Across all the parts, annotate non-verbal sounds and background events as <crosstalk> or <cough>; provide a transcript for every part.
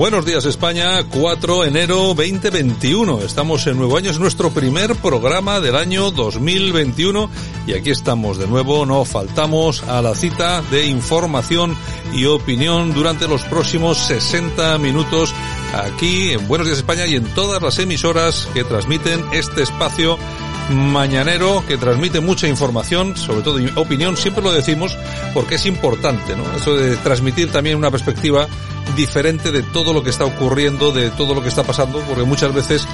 Buenos días España, 4 de enero 2021. Estamos en nuevo año, es nuestro primer programa del año 2021 y aquí estamos de nuevo, no faltamos a la cita de información y opinión durante los próximos 60 minutos aquí en Buenos días España y en todas las emisoras que transmiten este espacio mañanero que transmite mucha información, sobre todo opinión, siempre lo decimos porque es importante, ¿no? Eso de transmitir también una perspectiva diferente de todo lo que está ocurriendo, de todo lo que está pasando, porque muchas veces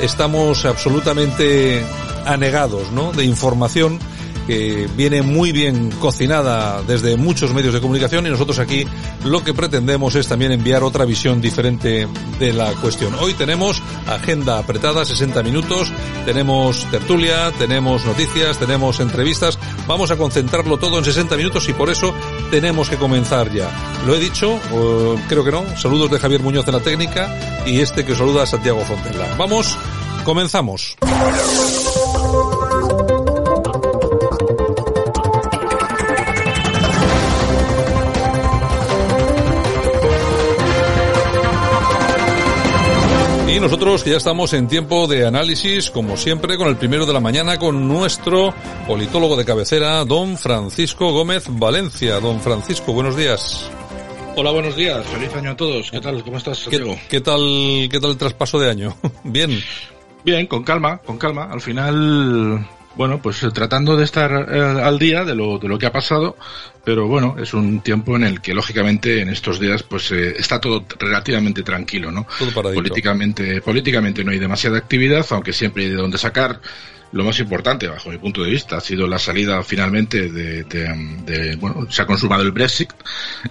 estamos absolutamente anegados, ¿no? De información que viene muy bien cocinada desde muchos medios de comunicación y nosotros aquí lo que pretendemos es también enviar otra visión diferente de la cuestión. Hoy tenemos agenda apretada, 60 minutos, tenemos tertulia, tenemos noticias, tenemos entrevistas, vamos a concentrarlo todo en 60 minutos y por eso tenemos que comenzar ya. Lo he dicho, creo que no, saludos de Javier Muñoz de la técnica y este que saluda a Santiago Fontella. Vamos, comenzamos. Y nosotros que ya estamos en tiempo de análisis, como siempre, con el primero de la mañana, con nuestro politólogo de cabecera, don Francisco Gómez Valencia. Don Francisco, buenos días. Hola, buenos días. Feliz año a todos. ¿Qué tal? ¿Cómo estás, Santiago? ¿Qué, qué tal, qué tal el traspaso de año? <laughs> Bien. Bien, con calma, con calma. Al final, bueno, pues eh, tratando de estar eh, al día de lo, de lo que ha pasado, pero bueno, es un tiempo en el que lógicamente en estos días pues eh, está todo relativamente tranquilo, ¿no? Todo. Políticamente, políticamente no hay demasiada actividad, aunque siempre hay de dónde sacar. Lo más importante, bajo mi punto de vista, ha sido la salida finalmente de, bueno, se ha consumado el Brexit,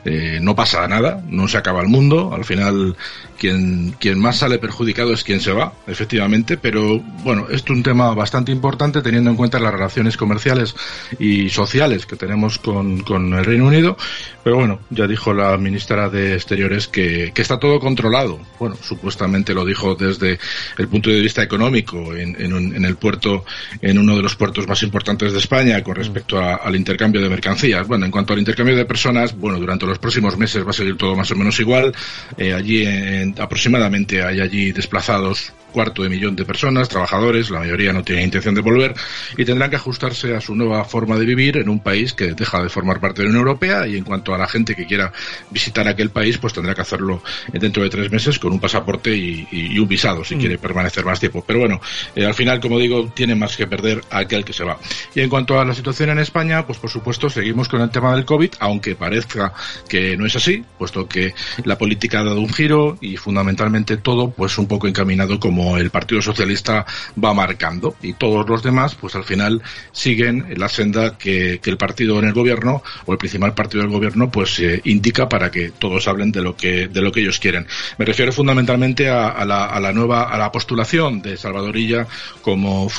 eh, no pasa nada, no se acaba el mundo, al final quien, quien más sale perjudicado es quien se va, efectivamente, pero bueno, esto es un tema bastante importante teniendo en cuenta las relaciones comerciales y sociales que tenemos con, con el Reino Unido, pero bueno, ya dijo la ministra de Exteriores que, que está todo controlado, bueno, supuestamente lo dijo desde el punto de vista económico en, en, en el puerto en uno de los puertos más importantes de España con respecto a, al intercambio de mercancías. Bueno, en cuanto al intercambio de personas, bueno, durante los próximos meses va a seguir todo más o menos igual. Eh, allí en, aproximadamente hay allí desplazados cuarto de millón de personas, trabajadores, la mayoría no tiene intención de volver y tendrán que ajustarse a su nueva forma de vivir en un país que deja de formar parte de la Unión Europea y en cuanto a la gente que quiera visitar aquel país, pues tendrá que hacerlo dentro de tres meses con un pasaporte y, y, y un visado si mm. quiere permanecer más tiempo. Pero bueno, eh, al final, como digo, tiene más que perder aquel que se va. Y en cuanto a la situación en España, pues por supuesto seguimos con el tema del COVID, aunque parezca que no es así, puesto que la política ha dado un giro y fundamentalmente todo pues un poco encaminado como el Partido Socialista va marcando y todos los demás pues al final siguen la senda que, el partido en el gobierno o el principal partido del gobierno pues eh, indica para que todos hablen de lo que de lo que ellos quieren. Me refiero fundamentalmente a, a, la, a la, nueva a la postulación de Salvadorilla como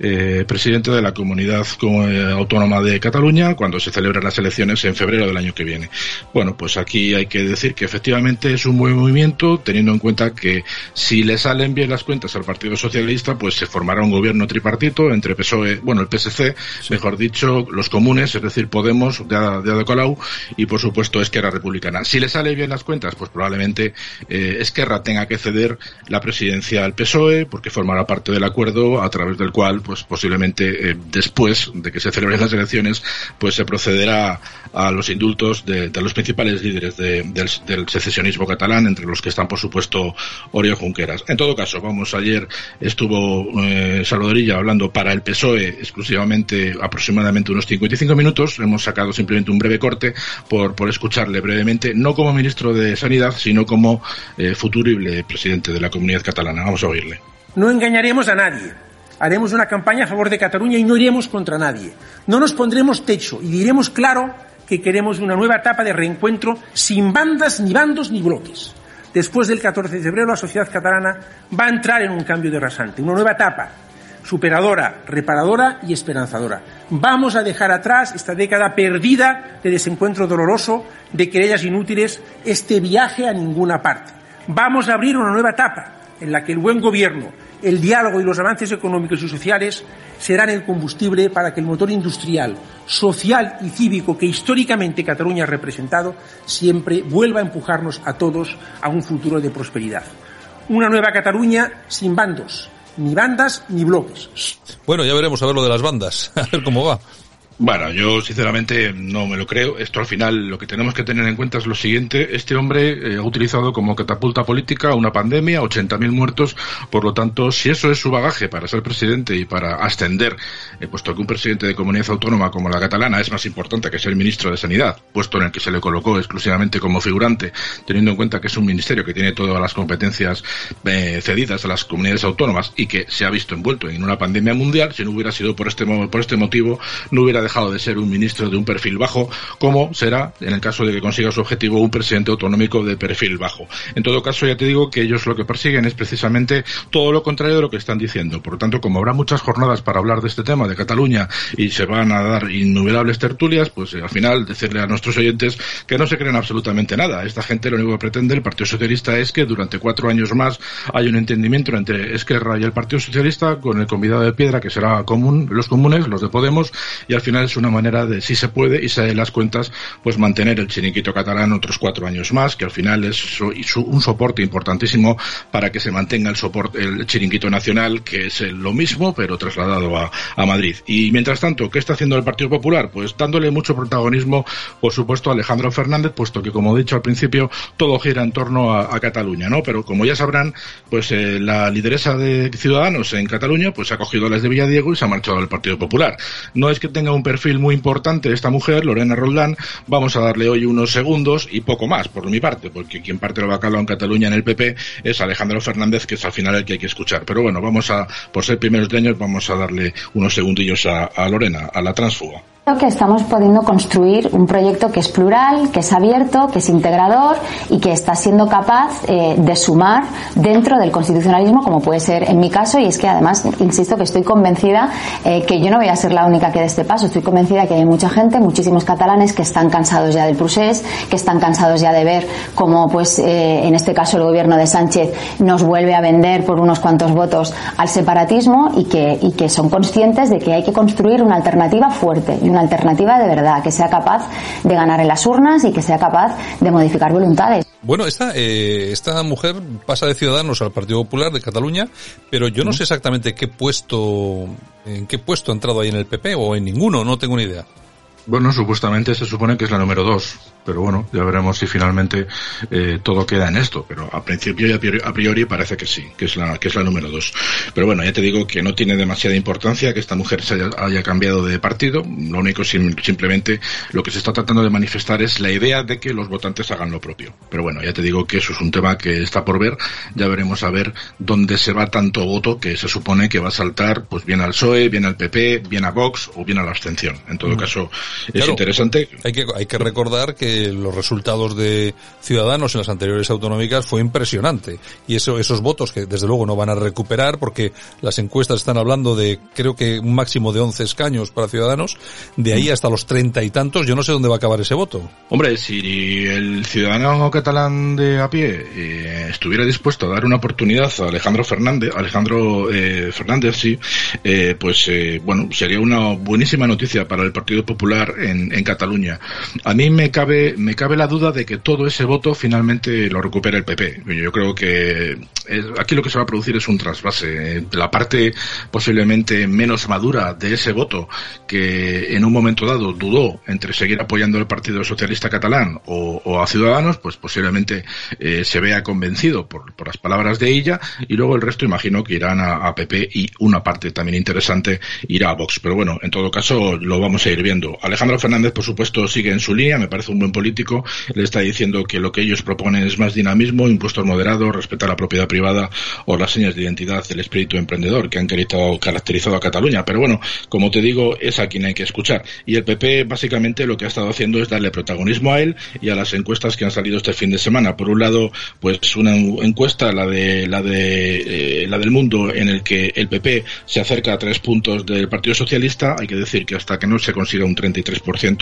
eh, presidente de la comunidad eh, autónoma de Cataluña cuando se celebran las elecciones en febrero del año que viene. Bueno, pues aquí hay que decir que efectivamente es un buen movimiento teniendo en cuenta que si le salen bien las cuentas al Partido Socialista, pues se formará un gobierno tripartito entre PSOE, bueno, el PSC, sí. mejor dicho, los comunes, es decir, Podemos de, de Colau, y por supuesto Esquerra Republicana. Si le sale bien las cuentas, pues probablemente eh, Esquerra tenga que ceder la presidencia al PSOE, porque formará parte del acuerdo a través del cual, pues posiblemente eh, después de que se celebren las elecciones, pues se procederá a los indultos de, de los principales líderes de, del, del, secesionismo catalán, entre los que están, por supuesto, Oriol Junqueras. En todo caso, vamos, ayer estuvo eh, Salvadorilla hablando para el PSOE exclusivamente aproximadamente unos 55 minutos. Hemos sacado simplemente un breve corte por, por escucharle brevemente, no como ministro de Sanidad, sino como eh, futurible presidente de la comunidad catalana. Vamos a oírle. No engañaremos a nadie. Haremos una campaña a favor de Cataluña y no iremos contra nadie. No nos pondremos techo y diremos claro que queremos una nueva etapa de reencuentro sin bandas, ni bandos, ni bloques. Después del 14 de febrero, la sociedad catalana va a entrar en un cambio de rasante, una nueva etapa, superadora, reparadora y esperanzadora. Vamos a dejar atrás esta década perdida de desencuentro doloroso, de querellas inútiles, este viaje a ninguna parte. Vamos a abrir una nueva etapa en la que el buen gobierno, el diálogo y los avances económicos y sociales serán el combustible para que el motor industrial, social y cívico que históricamente Cataluña ha representado siempre vuelva a empujarnos a todos a un futuro de prosperidad. Una nueva Cataluña sin bandos, ni bandas ni bloques. Bueno, ya veremos a ver lo de las bandas, <laughs> a ver cómo va. Bueno, yo sinceramente no me lo creo. Esto al final lo que tenemos que tener en cuenta es lo siguiente. Este hombre eh, ha utilizado como catapulta política una pandemia, 80.000 muertos. Por lo tanto, si eso es su bagaje para ser presidente y para ascender, eh, puesto que un presidente de comunidad autónoma como la catalana es más importante que ser ministro de Sanidad, puesto en el que se le colocó exclusivamente como figurante, teniendo en cuenta que es un ministerio que tiene todas las competencias eh, cedidas a las comunidades autónomas y que se ha visto envuelto en una pandemia mundial, si no hubiera sido por este, por este motivo, no hubiera dejado de ser un ministro de un perfil bajo, como será, en el caso de que consiga su objetivo, un presidente autonómico de perfil bajo. En todo caso, ya te digo que ellos lo que persiguen es precisamente todo lo contrario de lo que están diciendo. Por lo tanto, como habrá muchas jornadas para hablar de este tema de Cataluña y se van a dar innumerables tertulias, pues eh, al final decirle a nuestros oyentes que no se creen absolutamente nada. Esta gente lo único que pretende el Partido Socialista es que durante cuatro años más haya un entendimiento entre Esquerra y el Partido Socialista con el convidado de piedra que será común, los comunes, los de Podemos, y al final es una manera de, si se puede y se de las cuentas, pues mantener el chiringuito catalán otros cuatro años más, que al final es un soporte importantísimo para que se mantenga el soporte, el chiringuito nacional, que es lo mismo, pero trasladado a, a, Madrid. Y mientras tanto, ¿qué está haciendo el Partido Popular? Pues dándole mucho protagonismo, por supuesto, a Alejandro Fernández, puesto que, como he dicho al principio, todo gira en torno a, a Cataluña, ¿no? Pero como ya sabrán, pues eh, la lideresa de Ciudadanos en Cataluña, pues ha cogido las de Villadiego y se ha marchado al Partido Popular. No es que tenga un perfil muy importante esta mujer, Lorena Roldán. Vamos a darle hoy unos segundos y poco más, por mi parte, porque quien parte el bacalao en Cataluña en el PP es Alejandro Fernández, que es al final el que hay que escuchar. Pero bueno, vamos a, por ser primeros de años, vamos a darle unos segundillos a, a Lorena, a la transfuga. Creo que estamos pudiendo construir un proyecto que es plural, que es abierto, que es integrador y que está siendo capaz eh, de sumar dentro del constitucionalismo, como puede ser en mi caso, y es que además, insisto, que estoy convencida eh, que yo no voy a ser la única que dé este paso. Estoy convencida que hay mucha gente, muchísimos catalanes que están cansados ya del procés, que están cansados ya de ver cómo, pues, eh, en este caso, el gobierno de Sánchez nos vuelve a vender por unos cuantos votos al separatismo y que, y que son conscientes de que hay que construir una alternativa fuerte y una alternativa de verdad, que sea capaz de ganar en las urnas y que sea capaz de modificar voluntades. Bueno, esta, eh, esta mujer pasa de Ciudadanos al Partido Popular de Cataluña, pero yo no sé exactamente qué puesto, en qué puesto ha entrado ahí en el PP o en ninguno, no tengo ni idea. Bueno, supuestamente se supone que es la número dos, pero bueno, ya veremos si finalmente eh, todo queda en esto. Pero a principio y a priori, a priori, parece que sí, que es la que es la número dos. Pero bueno, ya te digo que no tiene demasiada importancia que esta mujer se haya, haya cambiado de partido. Lo único sim, simplemente lo que se está tratando de manifestar es la idea de que los votantes hagan lo propio. Pero bueno, ya te digo que eso es un tema que está por ver. Ya veremos a ver dónde se va tanto voto que se supone que va a saltar, pues bien al PSOE, bien al PP, bien a Vox o bien a la abstención. En todo mm. caso, es interesante. Hay que, hay que recordar que los resultados de Ciudadanos en las anteriores autonómicas fue impresionante. Y eso, esos votos que desde luego no van a recuperar porque las encuestas están hablando de creo que un máximo de 11 escaños para Ciudadanos, de ahí hasta los treinta y tantos, yo no sé dónde va a acabar ese voto. Hombre, si el ciudadano catalán de a pie eh, estuviera dispuesto a dar una oportunidad a Alejandro Fernández, Alejandro eh, Fernández, sí, eh, pues bueno, sería una buenísima noticia para el Partido Popular En, Cataluña. A mí me cabe, me cabe la duda de que todo ese voto finalmente lo recupere el PP. Yo creo que aquí lo que se va a producir es un trasvase. La parte posiblemente menos madura de ese voto, que en un momento dado dudó entre seguir apoyando al Partido Socialista Catalán o, a Ciudadanos, pues posiblemente eh, se vea convencido por, las palabras de ella y luego el resto imagino que irán a, a, PP y una parte también interesante irá a Vox. Pero bueno, en todo caso lo vamos a ir viendo. Alejandro Fernández, por supuesto, sigue en su línea, me parece un buen político. Le está diciendo que lo que ellos proponen es más dinamismo, impuestos moderados, respetar la propiedad privada o las señas de identidad del espíritu emprendedor que han caracterizado a Cataluña. Pero bueno, como te digo, es a quien hay que escuchar. Y el PP básicamente lo que ha estado haciendo es darle protagonismo a él y a las encuestas que han salido este fin de semana. Por un lado, pues una encuesta, la de la eh, la del mundo, en el que el PP se acerca a tres puntos del Partido Socialista. Hay que decir que hasta que no se consiga un 33%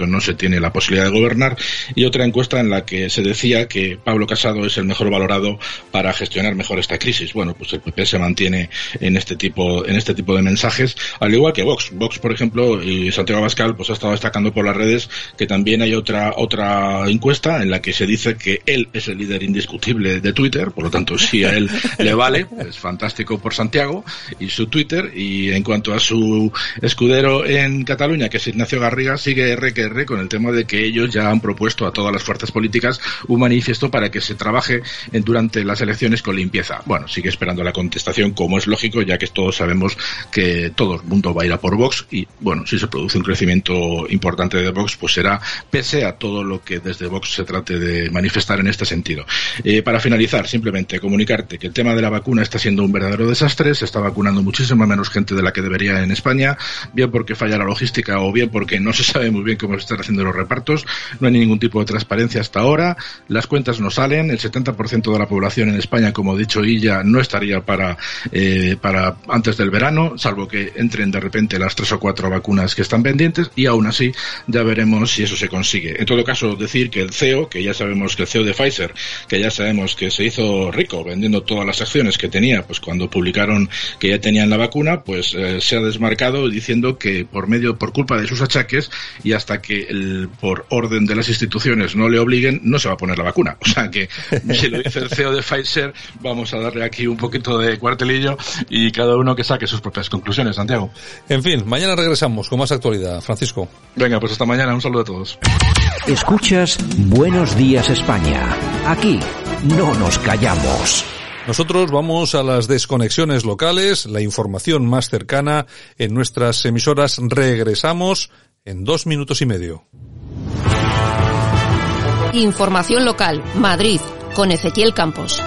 no se tiene la posibilidad de gobernar. Y otra encuesta en la que se decía que Pablo Casado es el mejor valorado para gestionar mejor esta crisis. Bueno, pues el PP se mantiene en este tipo en este tipo de mensajes, al igual que Vox. Vox, por ejemplo, y Santiago Abascal, pues ha estado destacando por las redes que también hay otra otra encuesta en la que se dice que él es el líder indiscutible de Twitter, por lo tanto, si a él le vale, es fantástico por Santiago y su Twitter. Y en cuanto a su escudero en Cataluña, que es Ignacio Garriga, sigue R que R con el tema de que ellos ya han propuesto a todas las fuerzas políticas un manifiesto para que se trabaje durante las elecciones con limpieza. Bueno, sigue esperando la contestación, como es lógico, ya que todos sabemos que todo el mundo va a ir a por Vox y, bueno, si se produce un crecimiento importante de Vox, pues será pese a todo lo que desde Vox se trate de manifestar en este sentido. Eh, para finalizar, simplemente comunicarte que el tema de la vacuna está siendo un verdadero desastre, se está vacunando muchísima menos gente de la que debería en España, bien porque falla la logística o bien porque no se sabe muy bien cómo se están haciendo los repartos, no hay ningún tipo de transparencia hasta ahora, las cuentas no salen, el 70% de la población en España, como ha dicho Illa, no estaría para, eh, para antes del verano, salvo que entren de repente las tres o cuatro vacunas que están pendientes y aún así ya veremos si eso se consigue. En todo caso, decir que el CEO, que ya sabemos que el CEO de Pfizer, que ya sabemos que se hizo rico vendiendo todas las acciones que tenía, pues cuando publicaron que ya tenían la vacuna, pues eh, se ha desmarcado diciendo que por medio, por culpa de sus achaques y hasta que el, por orden de las instituciones no le obliguen, no se va a poner la vacuna. O sea que <laughs> si lo dice el CEO de Pfizer, vamos a darle aquí un poquito de cuartelillo y cada uno que saque sus propias conclusiones, Santiago. En fin, mañana regresamos con más actualidad. Francisco. Venga, pues hasta mañana. Un saludo a todos. Escuchas Buenos Días España. Aquí no nos callamos. Nosotros vamos a las desconexiones locales, la información más cercana en nuestras emisoras. Regresamos en dos minutos y medio. Información local, Madrid, con Ezequiel Campos.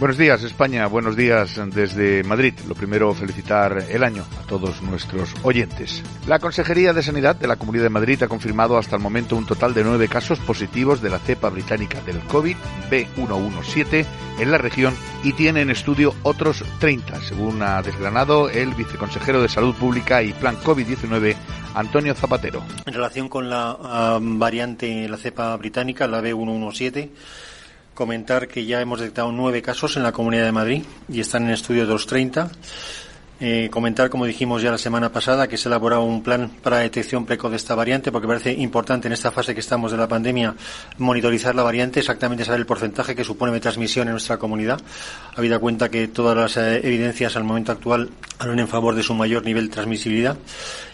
Buenos días España, buenos días desde Madrid. Lo primero, felicitar el año a todos nuestros oyentes. La Consejería de Sanidad de la Comunidad de Madrid ha confirmado hasta el momento un total de nueve casos positivos de la cepa británica del COVID B117 en la región y tiene en estudio otros 30, según ha desgranado el viceconsejero de Salud Pública y Plan COVID-19 Antonio Zapatero. En relación con la ah, variante, la cepa británica, la B117, comentar que ya hemos detectado nueve casos en la Comunidad de Madrid y están en estudio de los 30. Eh, comentar, como dijimos ya la semana pasada, que se ha elaborado un plan para detección precoz de esta variante, porque parece importante en esta fase que estamos de la pandemia monitorizar la variante, exactamente saber el porcentaje que supone de transmisión en nuestra comunidad, habida cuenta que todas las eh, evidencias al momento actual hablan en favor de su mayor nivel de transmisibilidad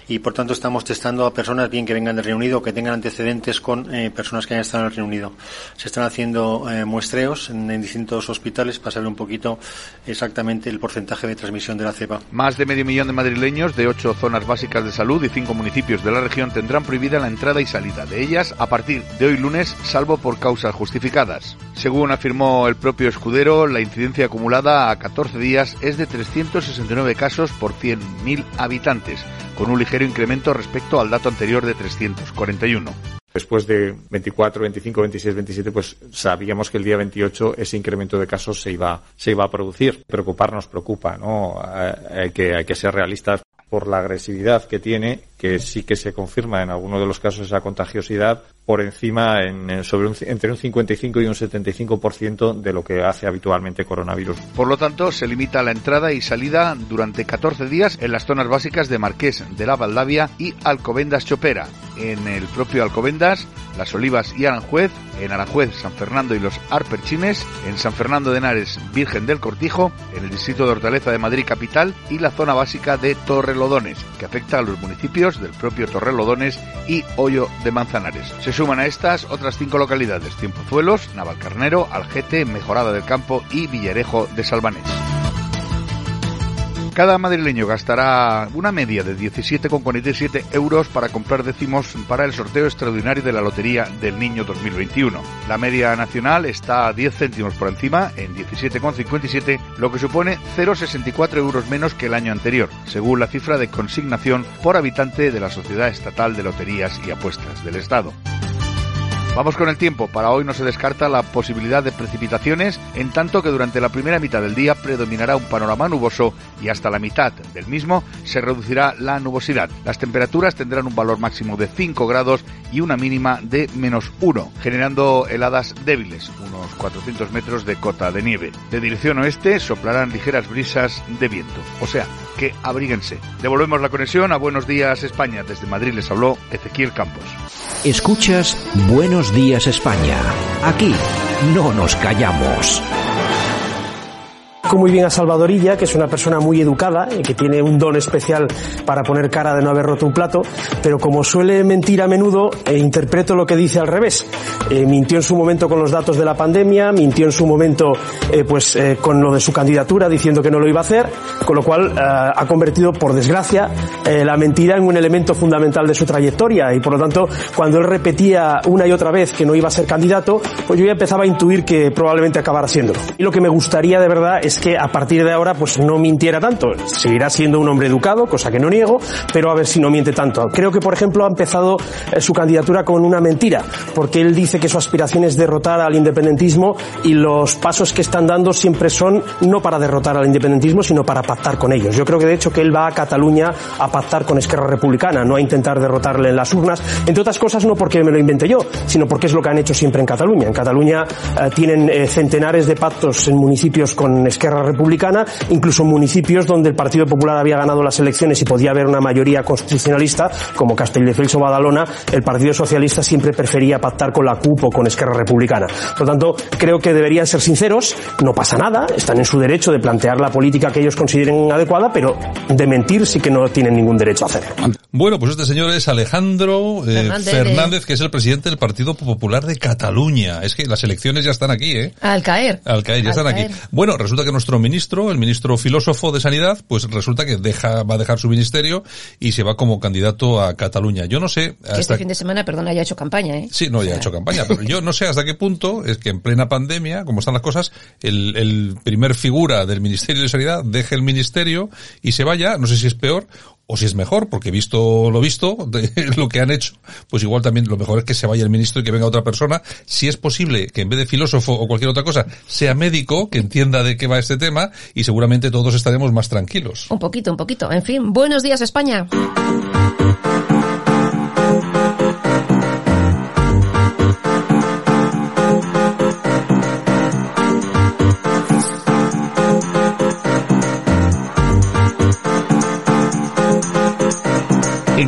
y por tanto estamos testando a personas bien que vengan del Reino Unido que tengan antecedentes con eh, personas que hayan estado en el Reino Unido. Se están haciendo eh, muestreos en, distintos hospitales para saber un poquito exactamente el porcentaje de transmisión de la cepa. Más de medio millón de madrileños de ocho zonas básicas de salud y cinco municipios de la región tendrán prohibida la entrada y salida de ellas a partir de hoy lunes, salvo por causas justificadas. Según afirmó el propio escudero, la incidencia acumulada a 14 días es de 369 casos por 100.000 habitantes con un ligero incremento respecto al dato anterior de 341. Después de 24, 25, 26, 27, pues sabíamos que el día 28 ese incremento de casos se iba, se iba a producir. Preocuparnos preocupa, ¿no? Hay que, hay que ser realistas. por la agresividad que tiene, que sí que se confirma en algunos de los casos esa contagiosidad por encima en, sobre un, entre un 55 y un 75% de lo que hace habitualmente coronavirus. Por lo tanto, se limita la entrada y salida durante 14 días en las zonas básicas de Marqués de la Valdavia y Alcobendas Chopera. En el propio Alcobendas, Las Olivas y Aranjuez, en Aranjuez, San Fernando y los Arperchines, en San Fernando de Henares, Virgen del Cortijo, en el distrito de Hortaleza de Madrid Capital y la zona básica de Torrelodones, que afecta a los municipios del propio Torrelodones y Hoyo de Manzanares. Se suman a estas otras cinco localidades, Tiempozuelos, Navalcarnero, Algete, Mejorada del Campo y Villarejo de Salvanés. Cada madrileño gastará una media de 17,47 euros para comprar décimos para el sorteo extraordinario de la Lotería del Niño 2021. La media nacional está a 10 céntimos por encima, en 17,57, lo que supone 0,64 euros menos que el año anterior, según la cifra de consignación por habitante de la Sociedad Estatal de Loterías y Apuestas del Estado. Vamos con el tiempo. Para hoy no se descarta la posibilidad de precipitaciones, en tanto que durante la primera mitad del día predominará un panorama nuboso y hasta la mitad del mismo se reducirá la nubosidad. Las temperaturas tendrán un valor máximo de 5 grados y una mínima de menos 1, generando heladas débiles, unos 400 metros de cota de nieve. De dirección oeste soplarán ligeras brisas de viento. O sea, que abríguense. Devolvemos la conexión a Buenos Días España. Desde Madrid les habló Ezequiel Campos. Escuchas Buenos Días España. Aquí no nos callamos muy bien a Salvadorilla, que es una persona muy educada y que tiene un don especial para poner cara de no haber roto un plato, pero como suele mentir a menudo, eh, interpreto lo que dice al revés. Eh, mintió en su momento con los datos de la pandemia, mintió en su momento eh, pues eh, con lo de su candidatura diciendo que no lo iba a hacer, con lo cual eh, ha convertido, por desgracia, eh, la mentira en un elemento fundamental de su trayectoria y por lo tanto, cuando él repetía una y otra vez que no iba a ser candidato, pues yo ya empezaba a intuir que probablemente acabara siéndolo. Y lo que me gustaría de verdad es que a partir de ahora pues no mintiera tanto. Seguirá siendo un hombre educado, cosa que no niego, pero a ver si no miente tanto. Creo que, por ejemplo, ha empezado eh, su candidatura con una mentira, porque él dice que su aspiración es derrotar al independentismo y los pasos que están dando siempre son no para derrotar al independentismo, sino para pactar con ellos. Yo creo que de hecho que él va a Cataluña a pactar con Esquerra Republicana, no a intentar derrotarle en las urnas, entre otras cosas no porque me lo inventé yo, sino porque es lo que han hecho siempre en Cataluña. En Cataluña eh, tienen eh, centenares de pactos en municipios con Esquerra Republicana, incluso en municipios donde el Partido Popular había ganado las elecciones y podía haber una mayoría constitucionalista, como Castelldefels o Badalona, el Partido Socialista siempre prefería pactar con la CUP o con Esquerra Republicana. Por lo tanto, creo que deberían ser sinceros, no pasa nada, están en su derecho de plantear la política que ellos consideren adecuada, pero de mentir sí que no tienen ningún derecho a hacerlo. Bueno, pues este señor es Alejandro eh, Fernández. Fernández, que es el presidente del Partido Popular de Cataluña. Es que las elecciones ya están aquí, ¿eh? Al caer. Al caer, ya Al están caer. aquí. Bueno, resulta que nuestro ministro, el ministro filósofo de Sanidad, pues resulta que deja, va a dejar su ministerio y se va como candidato a Cataluña. Yo no sé Que hasta este fin de semana, perdona, haya hecho campaña, ¿eh? Sí, no, ya ha hecho campaña, pero yo no sé hasta qué punto es que en plena pandemia, como están las cosas, el, el primer figura del Ministerio de Sanidad deje el ministerio y se vaya, no sé si es peor o si es mejor, porque visto lo visto, de <laughs> lo que han hecho, pues igual también lo mejor es que se vaya el ministro y que venga otra persona. Si es posible que en vez de filósofo o cualquier otra cosa, sea médico, que entienda de qué va este tema y seguramente todos estaremos más tranquilos. Un poquito, un poquito. En fin, buenos días España.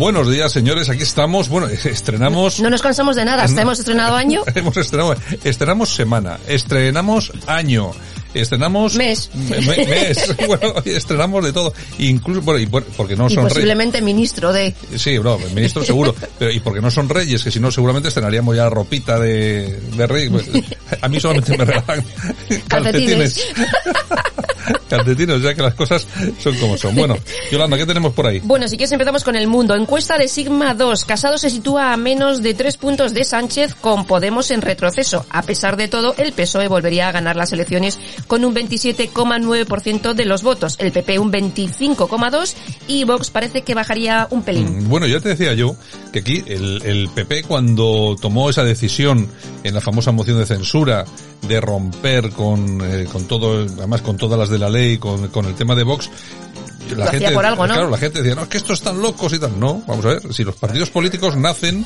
Buenos días, señores. Aquí estamos. Bueno, <laughs> estrenamos. No nos cansamos de nada, hasta <laughs> hemos estrenado año. <laughs> Hemos estrenado, estrenamos semana, estrenamos año, estrenamos Mes. me- me- mes. bueno, estrenamos de todo, incluso bueno, y por- porque no Y son reyes. posiblemente ministro de... Sí, no, ministro seguro, pero y porque no son reyes, que si no seguramente estrenaríamos ya ropita de, de rey. Pues, a mí solamente me regalan calcetines. Calcetines. Calcetines, ya que las cosas son como son. Bueno, Yolanda, ¿qué tenemos por ahí? Bueno, si quieres empezamos con el mundo. Encuesta de Sigma 2. Casado se sitúa a menos de tres puntos de Sánchez con Podemos en retroceso. A pesar de todo, el PSOE volvería a ganar las elecciones con un 27,9% de los votos. El PP un 25,2% y Vox parece que bajaría un pelín. Mm, Bueno, ya te decía yo que aquí el, el PP cuando tomó esa decisión en la famosa moción de censura de romper con, eh, con todo, además con todas las de la ley, con, con el tema de Vox, Lo hacía por algo, ¿no? Claro, la gente decía, no, es que estos están locos y tal. No, vamos a ver, si los partidos políticos nacen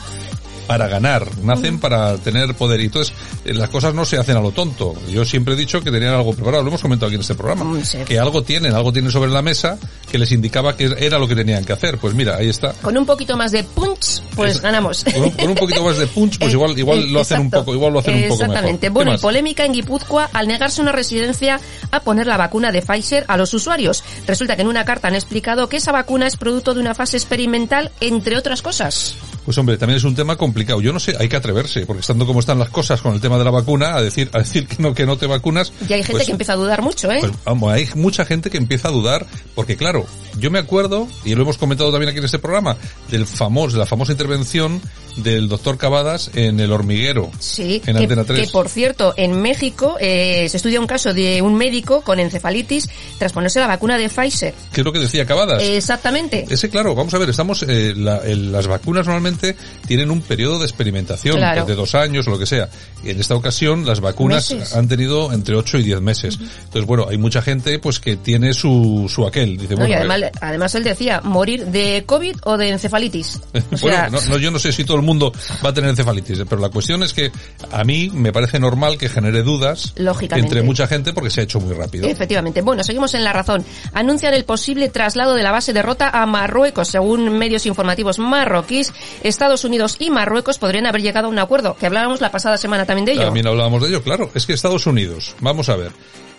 para ganar, nacen para tener poder. Y entonces, eh, las cosas no se hacen a lo tonto. Yo siempre he dicho que tenían algo preparado, lo hemos comentado aquí en este programa, sí. que algo tienen, algo tienen sobre la mesa que les indicaba que era lo que tenían que hacer. Pues mira, ahí está. Con un poquito más de punch, pues ganamos. Con un, con un poquito más de punch, pues <laughs> Eh, igual, igual lo hacen un poco, igual lo hacen un poco. Exactamente. ¿Qué Bueno, y más? polémica en Guipúzcoa al negarse una residencia a poner la vacuna de Pfizer a los usuarios. Resulta que en una carta han explicado que esa vacuna es producto de una fase experimental, entre otras cosas. Pues hombre, también es un tema complicado. Yo no sé, hay que atreverse, porque estando como están las cosas con el tema de la vacuna, a decir, a decir que no, que no te vacunas. Y hay gente pues- que empieza a dudar mucho, ¿eh? Pues vamos, hay mucha gente que empieza a dudar, porque claro, yo me acuerdo, y lo hemos comentado también aquí en este programa, del famoso, de la famosa intervención del doctor Cavadas en el hormiguero. Sí, en que, Antena 3. que, por cierto, en México eh, se estudia un caso de un médico con encefalitis tras ponerse la vacuna de Pfizer. ¿Qué es lo que decía Cavadas? Exactamente. Ese, claro, vamos a ver, estamos, eh, la- el- las vacunas normalmente tienen un periodo de experimentación Claro. de dos años o lo que sea. Y en esta ocasión las vacunas Meses. han tenido entre 8 y 10 meses. Entonces, bueno, hay mucha gente pues que tiene su, su aquel. Dice, No, bueno, y además, además él decía morir de COVID o de encefalitis. <laughs> O sea, bueno, no, no, yo no sé si todo el mundo va a tener encefalitis, pero la cuestión es que a mí me parece normal que genere dudas Lógicamente. entre mucha gente porque se ha hecho muy rápido. Efectivamente. Bueno, seguimos en la razón. Anuncian el posible traslado de la base de Rota a Marruecos. Según medios informativos marroquíes, Estados Unidos y Marruecos podrían haber llegado a un acuerdo, que hablábamos la pasada semana también de ello. También hablábamos de ello, claro. Es que Estados Unidos, vamos a ver,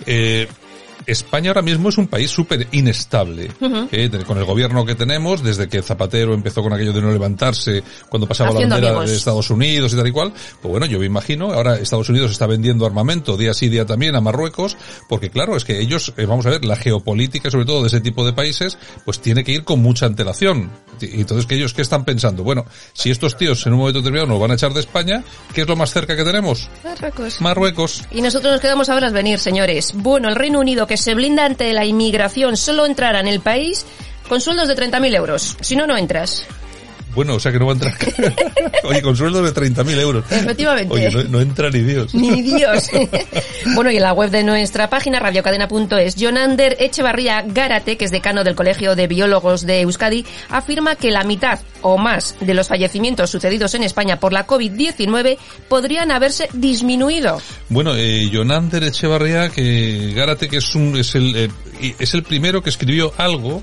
eh, España ahora mismo es un país súper inestable. Eh, con el gobierno que tenemos, desde que Zapatero empezó con aquello de no levantarse cuando pasaba Haciendo la bandera amigos. de Estados Unidos y tal y cual, pues bueno, yo me imagino, ahora Estados Unidos está vendiendo armamento día sí día también a Marruecos, porque claro, es que ellos, eh, vamos a ver, la geopolítica, sobre todo de ese tipo de países, pues tiene que ir con mucha antelación. Y entonces, que ellos, ¿qué están pensando? Bueno, si estos tíos en un momento determinado nos van a echar de España, ¿qué es lo más cerca que tenemos? Marruecos. Marruecos. Y nosotros nos quedamos a verlas venir, señores. Bueno, el Reino Unido, que se blinda ante la inmigración, solo entrará en el país con sueldos de 30.000 euros. Si no, no entras. Bueno, o sea que no va a entrar. <laughs> Oye, con sueldo de 30.000 euros. Efectivamente. Oye, no, no entra ni Dios. Ni Dios. <laughs> bueno, y en la web de nuestra página, radiocadena.es, Jonander Echevarría Gárate, que es decano del Colegio de Biólogos de Euskadi, afirma que la mitad o más de los fallecimientos sucedidos en España por la COVID-19 podrían haberse disminuido. Bueno, eh, Jonander Echevarría, que Gárate, que es un, es el, eh, es el primero que escribió algo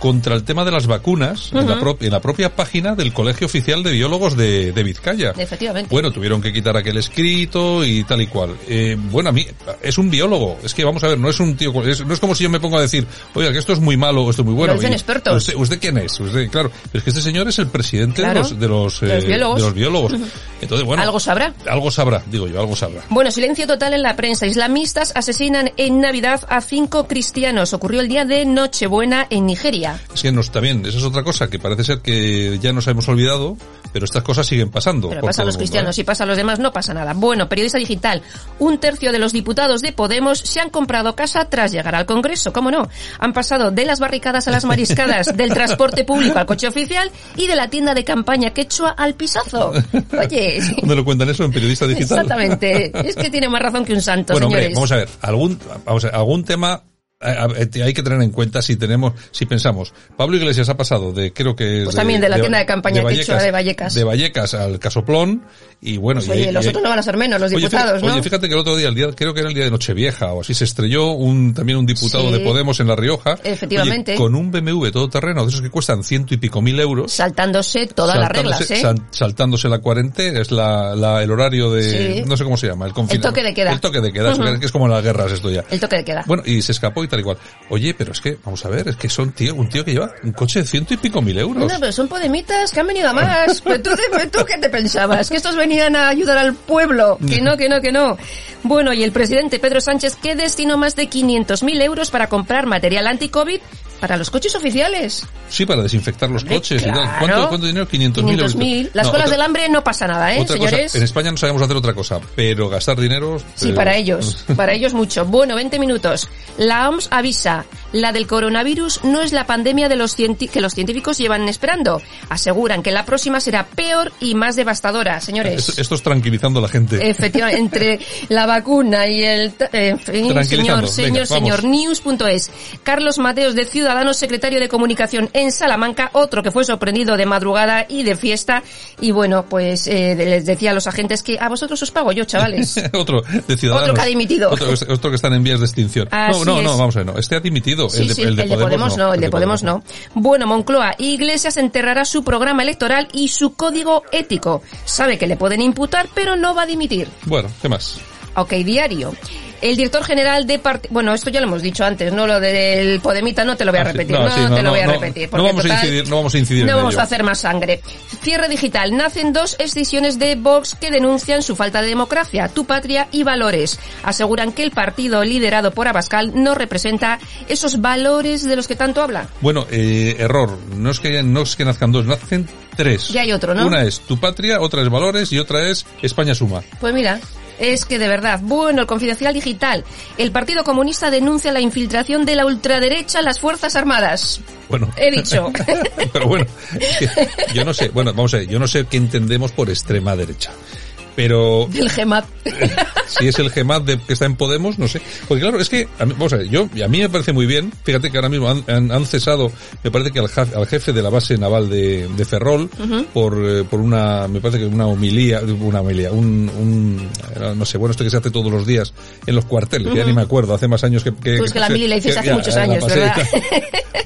contra el tema de las vacunas en, la en la propia página del Colegio Oficial de Biólogos de, de Vizcaya. Efectivamente. Bueno, tuvieron que quitar aquel escrito y tal y cual. Eh, bueno, a mí es un biólogo. Es que vamos a ver, no es un tío, es- no es como si yo me pongo a decir, oiga, que esto es muy malo o esto es muy bueno. Expertos. ¿Usted, usted quién es? Usted, claro, es que este señor es el presidente Claro, de los, de los, de los eh, biólogos. de los biólogos. Ujú. Entonces, bueno. ¿Algo sabrá? Algo sabrá, digo yo, algo sabrá. Bueno, silencio total en la prensa. Islamistas asesinan en Navidad a cinco cristianos. Ocurrió el día de Nochebuena en Nigeria. Es que no está bien, esa es otra cosa que parece ser que ya nos hemos olvidado, pero estas cosas siguen pasando. Pero pasa a los mundo, cristianos ¿eh? y pasa a los demás, no pasa nada. Bueno, periodista digital. Un tercio de los diputados de Podemos se han comprado casa tras llegar al Congreso. ¿Cómo no? Han pasado de las barricadas a las mariscadas, <laughs> del transporte público al coche oficial y de la tienda de campaña quechua al pisazo. Oye, ¿Dónde lo cuentan eso? ¿En periodista digital? exactamente. Es que tiene más razón que un santo, Bueno, hombre, vamos a ver, algún, vamos a ver, algún tema eh, hay que tener en cuenta si tenemos, si pensamos, Pablo Iglesias ha pasado de, creo que es Pues también de la tienda de campaña quechua de Vallecas. de Vallecas al Casoplón, y bueno, Pues y- oye, los y- otros no van a ser menos, los Oye, diputados, fíjate, ¿no? oye, fíjate que el otro día, el día, creo que era el día de Nochevieja o así, se estrelló un, también un diputado Sí. de Podemos en La Rioja. Efectivamente. Oye, con un BMW todoterreno, de esos que cuestan ciento y pico mil euros. Saltándose todas las reglas, ¿eh? sal- saltándose la cuarentena, es la, la- el horario de, Sí. no sé cómo se llama, el confinamiento. toque de queda. El toque de queda, eso Ujú. que es como en las guerras esto ya. El toque de queda. Bueno, y se escapó y tal y cual. Oye, pero es que, vamos a ver, es que son tío, un tío que lleva un coche de ciento y pico mil euros. No, pero son podemitas que han venido a más. <laughs> Pero tú, pero tú qué te pensabas? ¿Que estos venían venían a ayudar al pueblo. Que no, que no, que no. Bueno, y el presidente Pedro Sánchez que destinó más de 500.000 euros para comprar material anti-COVID para los coches oficiales. Sí, para desinfectar los coches y tal. ¿Cuánto, cuánto dinero? 500.000 euros. 500.000. Las No, colas otra- del hambre no pasa nada, ¿eh, cosa, señores? en España no sabemos hacer otra cosa, pero gastar dinero... Sí, eh, para ellos, <laughs> para ellos mucho. Bueno, 20 minutos. La OMS avisa, la del coronavirus no es la pandemia de los que los científicos llevan esperando. Aseguran que la próxima será peor y más devastadora, señores. Esto, esto es tranquilizando a la gente. Efectivamente, entre <laughs> la vacuna y el... En fin, señor, señor, Venga, señor. News.es. Carlos Mateos de Ciudadanos, secretario de Comunicación en Salamanca, otro que fue sorprendido de madrugada y de fiesta. Y bueno, pues eh, les decía a los agentes que a vosotros os pago yo, chavales. <laughs> otro de Ciudadanos. Otro que ha dimitido. Otro, otro que están en vías de extinción. Así no, no, es. no, vamos a ver, no. Este ha dimitido. Sí, el, de, sí, el de Podemos, no, el de Podemos no. Bueno, Moncloa, Iglesias enterrará su programa electoral y su código ético. Sabe que le pueden imputar, pero no va a dimitir. Bueno, ¿qué más? Ok, diario. El director general de part... Bueno, esto ya lo hemos dicho antes, ¿no? Lo del Podemita no te lo voy a Ah, repetir. No, No, sí, no, te lo voy a repetir. No vamos a incidir- no vamos a incidir No en vamos ello. a hacer más sangre. Cierre digital. Nacen dos excisiones de Vox que denuncian su falta de democracia, tu patria y valores. Aseguran que el partido liderado por Abascal no representa esos valores de los que tanto habla. Bueno, eh, error. No es que no es que nazcan dos, nacen tres. Ya hay otro, ¿no? Una es tu patria, otra es valores y otra es España suma. Pues mira, es que de verdad, bueno, el Confidencial Digital, el Partido Comunista denuncia la infiltración de la ultraderecha en las Fuerzas Armadas. Bueno. He dicho. <laughs> Pero bueno, yo no sé, bueno, vamos a ver, yo no sé qué entendemos por extrema derecha. Pero Del GEMAT. <laughs> si es el GEMAT de, que está en Podemos, no sé. Porque claro, es que, a mí, vamos a ver, yo, a mí me parece muy bien, fíjate que ahora mismo han, han- han cesado, me parece que al, al jefe de la base naval de, de Ferrol, por, eh, por una, me parece que una homilía, una homilía, un, un, eh, no sé, bueno, esto que se hace todos los días en los cuarteles, ya ni me acuerdo, hace más años que... que Pues que la mili la hiciste hace ya, muchos la años. <laughs>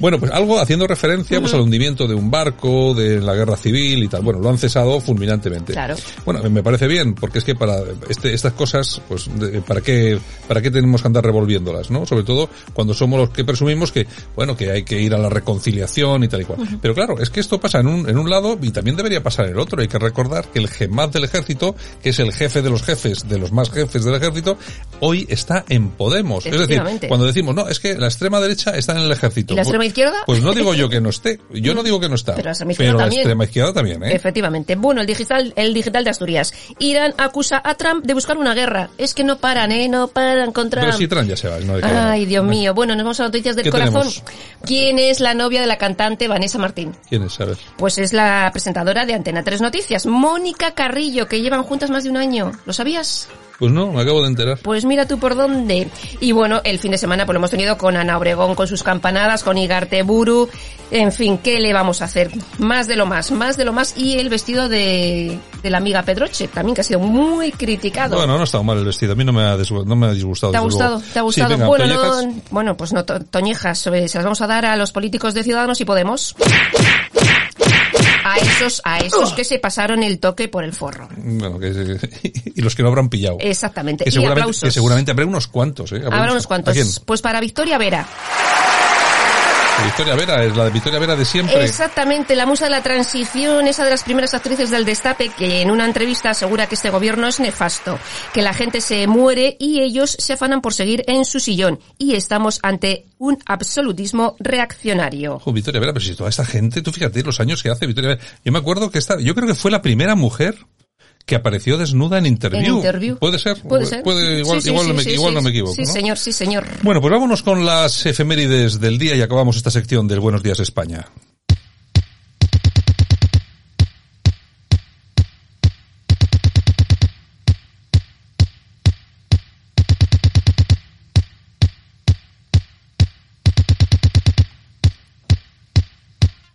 Bueno, pues algo haciendo referencia pues al hundimiento de un barco, de la guerra civil y tal. Bueno, lo han cesado fulminantemente. Claro. Bueno, me parece bien, porque es que para este, estas cosas, pues, de- ¿para qué, para qué tenemos que andar revolviéndolas, no? Sobre todo cuando somos los que presumimos que, bueno, que hay que ir a la reconciliación y tal y cual. Pero claro, es que esto pasa en un, en un lado y también debería pasar en el otro. Hay que recordar que el GEMAT del ejército, que es el jefe de los jefes, de los más jefes del ejército, hoy está en Podemos. Es decir, cuando decimos, no, es que la extrema derecha está en el ejército. ¿Y la Pues- extrema izquierda? Pues no digo yo que no esté. Yo no digo que no está. Pero la extrema izquierda pero la también. extrema izquierda también, ¿eh? Efectivamente. Bueno, el digital, el digital de Asturias. Irán acusa a Trump de buscar una guerra. Es que no paran, ¿eh? No paran con Trump. Pero si Trump ya se va. No Ay, Dios mío. Bueno, nos vamos a noticias del ¿Qué corazón. tenemos? ¿Quién es la novia de la cantante Vanessa Martín? ¿Quién es? Ver. Pues es la presentadora de Antena 3 Noticias, Mónica Carrillo, que llevan juntas más de un año. ¿Lo sabías? Pues no, me acabo de enterar. Pues mira tú por dónde. Y bueno, el fin de semana pues lo hemos tenido con Ana Obregón, con sus campanadas, con Igarte Buru. En fin, ¿qué le vamos a hacer? Más de lo más, más de lo más. Y el vestido de, de la amiga Pedroche, también que ha sido muy criticado. Bueno, no ha estado mal el vestido. A mí no me ha, no me ha disgustado. ¿Te ha gustado? ¿Te ha gustado? Sí, venga, bueno, no, bueno, pues no, to- toñejas, eh, se las vamos a dar a los políticos de Ciudadanos y Podemos. A esos, a esos que se pasaron el toque por el forro. Bueno, que, <laughs> y los que no habrán pillado. Exactamente. Que y seguramente, aplausos. que seguramente habrá unos cuantos, ¿eh? Habrá unos ¿A cuantos. Pues para Victoria Vera. Victoria Vera, es la de Victoria Vera de siempre. Exactamente, la musa de la transición, esa de las primeras actrices del destape que en una entrevista asegura que este gobierno es nefasto, que la gente se muere y ellos se afanan por seguir en su sillón y estamos ante un absolutismo reaccionario. Victoria Vera, pero si toda esta gente, tú fíjate los años que hace Victoria Vera. Yo me acuerdo que esta, yo creo que fue la primera mujer que apareció desnuda en interview. En interview. Puede ser. Puede ser. igual, Sí, sí, igual sí, no, me, igual no me equivoco. Sí, ¿no? señor, sí, señor. Bueno, pues vámonos con las efemérides del día y acabamos esta sección del Buenos Días España.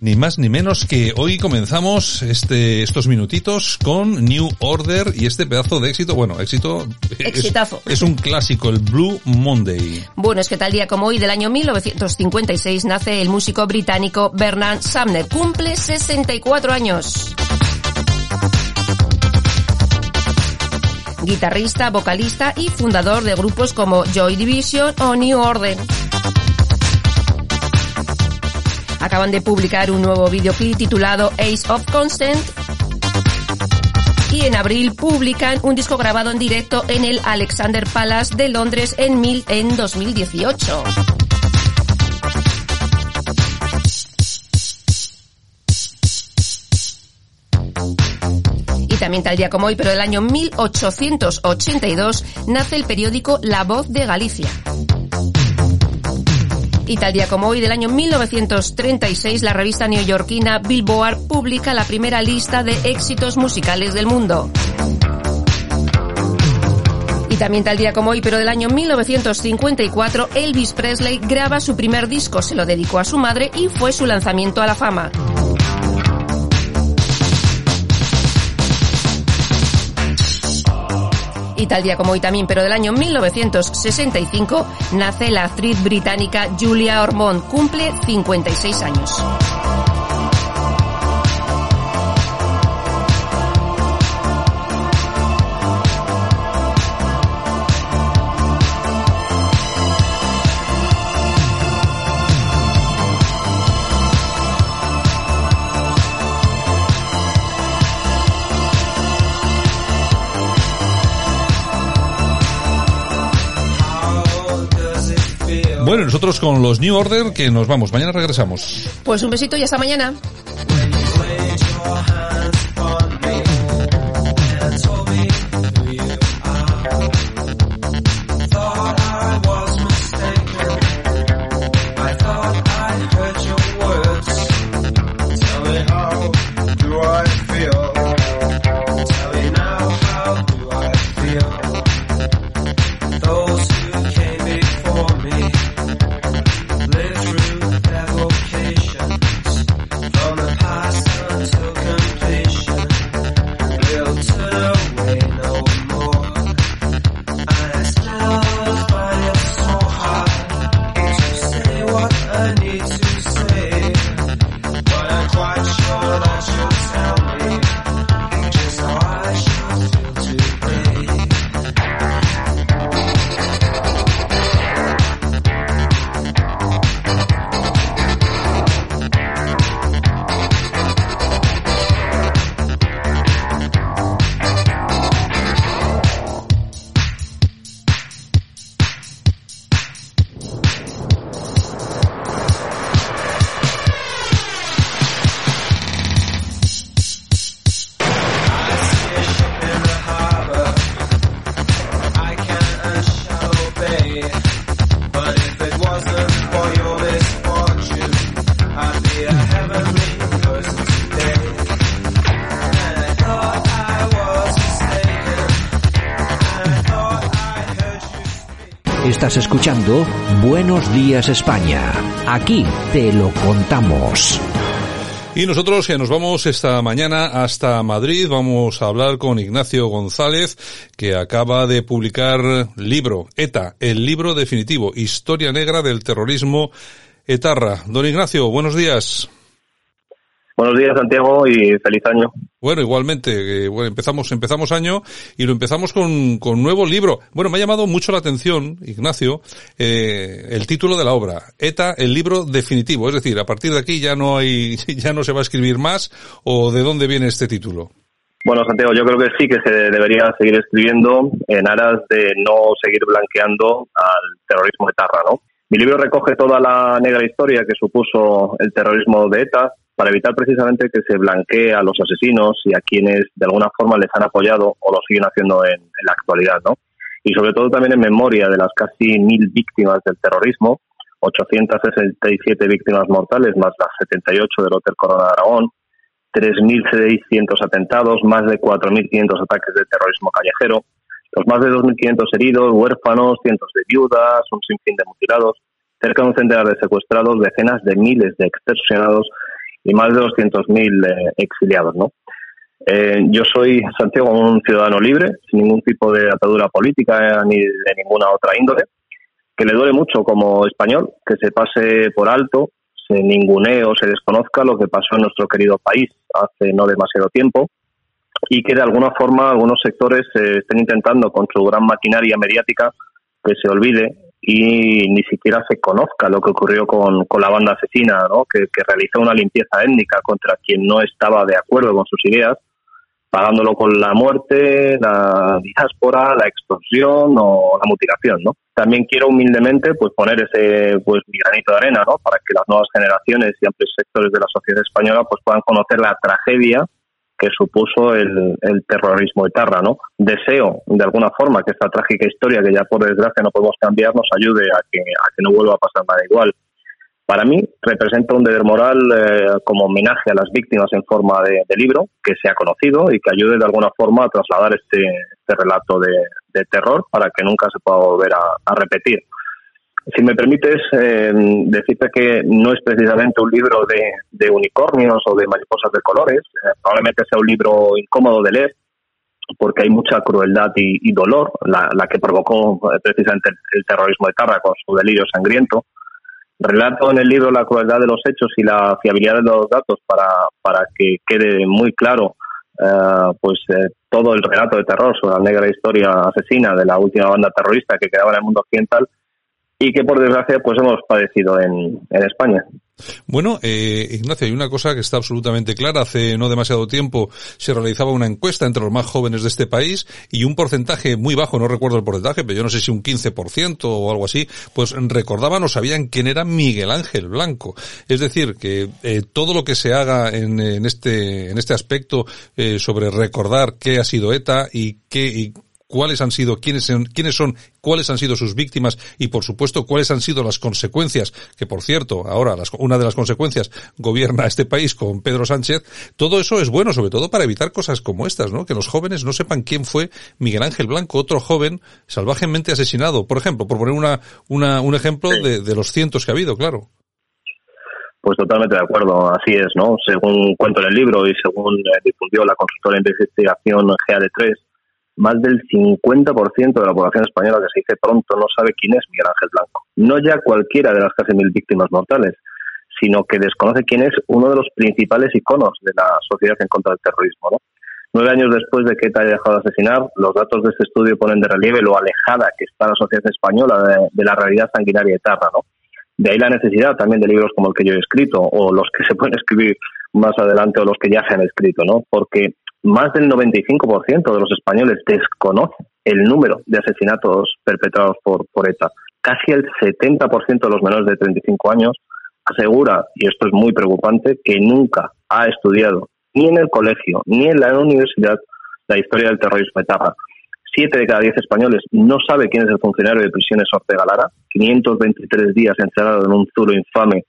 Ni más ni menos que hoy comenzamos este, estos minutitos con New Order y este pedazo de éxito, bueno, éxito es- Exitazo. es un clásico, el Blue Monday. Bueno, es que tal día como hoy del año 1956 nace el músico británico Bernard Sumner. Cumple 64 años. Guitarrista, vocalista y fundador de grupos como Joy Division o New Order. Acaban de publicar un nuevo videoclip titulado Ace of Consent y en abril publican un disco grabado en directo en el Alexander Palace de Londres en, mil, en 2018. Y también tal día como hoy, pero del año 1882, nace el periódico La Voz de Galicia. Y tal día como hoy del año 1936, la revista neoyorquina Billboard publica la primera lista de éxitos musicales del mundo. Y también tal día como hoy, pero del año 1954, Elvis Presley graba su primer disco, se lo dedicó a su madre y fue su lanzamiento a la fama. Y tal día como hoy también, pero del año 1965, nace la actriz británica Julia Ormond. Cumple 56 años. Bueno, nosotros con los New Order que nos vamos. Mañana regresamos. Pues un besito y hasta mañana. Escuchando Buenos Días España. Aquí te lo contamos. Y nosotros que nos vamos esta mañana hasta Madrid, vamos a hablar con Ignacio González, que acaba de publicar libro, ETA, el libro definitivo, Historia Negra del Terrorismo Etarra. Don Ignacio, buenos días. Buenos días, Santiago, y feliz año. Bueno, igualmente, bueno, empezamos, empezamos año y lo empezamos con, con nuevo libro. Bueno, me ha llamado mucho la atención, Ignacio, eh, el título de la obra, ETA, el libro definitivo. Es decir, a partir de aquí ya no hay, <laughs> ya no se va a escribir más, o de dónde viene este título. Bueno, Santiago, yo creo que sí que se debería seguir escribiendo en aras de no seguir blanqueando al terrorismo de Tarra, ¿no? Mi libro recoge toda la negra historia que supuso el terrorismo de ETA, para evitar precisamente que se blanquee a los asesinos y a quienes de alguna forma les han apoyado o lo siguen haciendo en, en la actualidad, ¿no? Y sobre todo también en memoria de las casi mil víctimas del terrorismo, 867 víctimas mortales más las 78 del Hotel Corona de Aragón, 3.600 atentados, más de 4.500 ataques de terrorismo callejero, los más de 2.500 heridos, huérfanos, cientos de viudas, un sinfín de mutilados, cerca de un centenar de secuestrados, decenas de miles de extorsionados y más de 200.000 eh, exiliados, ¿no? Eh, yo soy, Santiago, un ciudadano libre, sin ningún tipo de atadura política eh, ni de ninguna otra índole, que le duele mucho como español que se pase por alto, se ningunee o se desconozca lo que pasó en nuestro querido país hace no demasiado tiempo y que de alguna forma algunos sectores eh, estén intentando con su gran maquinaria mediática que se olvide y ni siquiera se conozca lo que ocurrió con, con la banda asesina, ¿no? que, que realizó una limpieza étnica contra quien no estaba de acuerdo con sus ideas pagándolo con la muerte, la diáspora, la extorsión o la mutilación, ¿no? También quiero humildemente pues poner ese pues granito de arena, ¿no? Para que las nuevas generaciones y amplios sectores de la sociedad española pues puedan conocer la tragedia que supuso el, el terrorismo etarra, ¿no? Deseo, de alguna forma, que esta trágica historia, que ya por desgracia no podemos cambiar, nos ayude a que, a que no vuelva a pasar nada igual. Para mí representa un deber moral eh, como homenaje a las víctimas en forma de, libro, que sea conocido y que ayude de alguna forma a trasladar este, este relato de, terror para que nunca se pueda volver a repetir. Si me permites eh, decirte que no es precisamente un libro de, de unicornios o de mariposas de colores, eh, probablemente sea un libro incómodo de leer, porque hay mucha crueldad y, dolor, la, que provocó eh, precisamente el, terrorismo de Tarra con su delirio sangriento. Relato en el libro la crueldad de los hechos y la fiabilidad de los datos para, para que quede muy claro uh, pues eh, todo el relato de terror sobre la negra historia asesina de la última banda terrorista que quedaba en el mundo occidental y que por desgracia pues hemos padecido en, en España. Bueno, eh, Ignacio, hay una cosa que está absolutamente clara. Hace no demasiado tiempo se realizaba una encuesta entre los más jóvenes de este país y un porcentaje muy bajo, no recuerdo el porcentaje, pero yo no sé si un 15% o algo así, pues recordaban o sabían quién era Miguel Ángel Blanco. Es decir, que eh, todo lo que se haga en, en, este, en este aspecto eh, sobre recordar qué ha sido ETA y qué, y cuáles han sido, quiénes son, quiénes son, cuáles han sido sus víctimas y por supuesto cuáles han sido las consecuencias, que por cierto, ahora las, una de las consecuencias gobierna este país con Pedro Sánchez, todo eso es bueno, sobre todo para evitar cosas como estas, ¿no? Que los jóvenes no sepan quién fue Miguel Ángel Blanco, otro joven salvajemente asesinado, por ejemplo, por poner una, una, un ejemplo de, de los cientos que ha habido, claro. Pues totalmente de acuerdo, así es, ¿no? Según cuento en el libro y según eh, difundió la consultora de investigación GAD3, más del 50% de la población española que se dice pronto no sabe quién es Miguel Ángel Blanco. No ya cualquiera de las casi mil víctimas mortales, sino que desconoce quién es uno de los principales iconos de la sociedad en contra del terrorismo. ¿no? Nueve años después de que ETA haya dejado de asesinar, los datos de este estudio ponen de relieve lo alejada que está la sociedad española de, la realidad sanguinaria eterna. ¿no? De ahí la necesidad también de libros como el que yo he escrito, o los que se pueden escribir más adelante, o los que ya se han escrito, ¿no? Porque más del 95% de los españoles desconocen el número de asesinatos perpetrados por, por ETA. Casi el 70% de los menores de 35 años asegura, y esto es muy preocupante, que nunca ha estudiado ni en el colegio ni en la universidad la historia del terrorismo etarra. Siete de cada diez españoles no sabe quién es el funcionario de prisiones Ortega Lara, 523 días encerrado en un zulo infame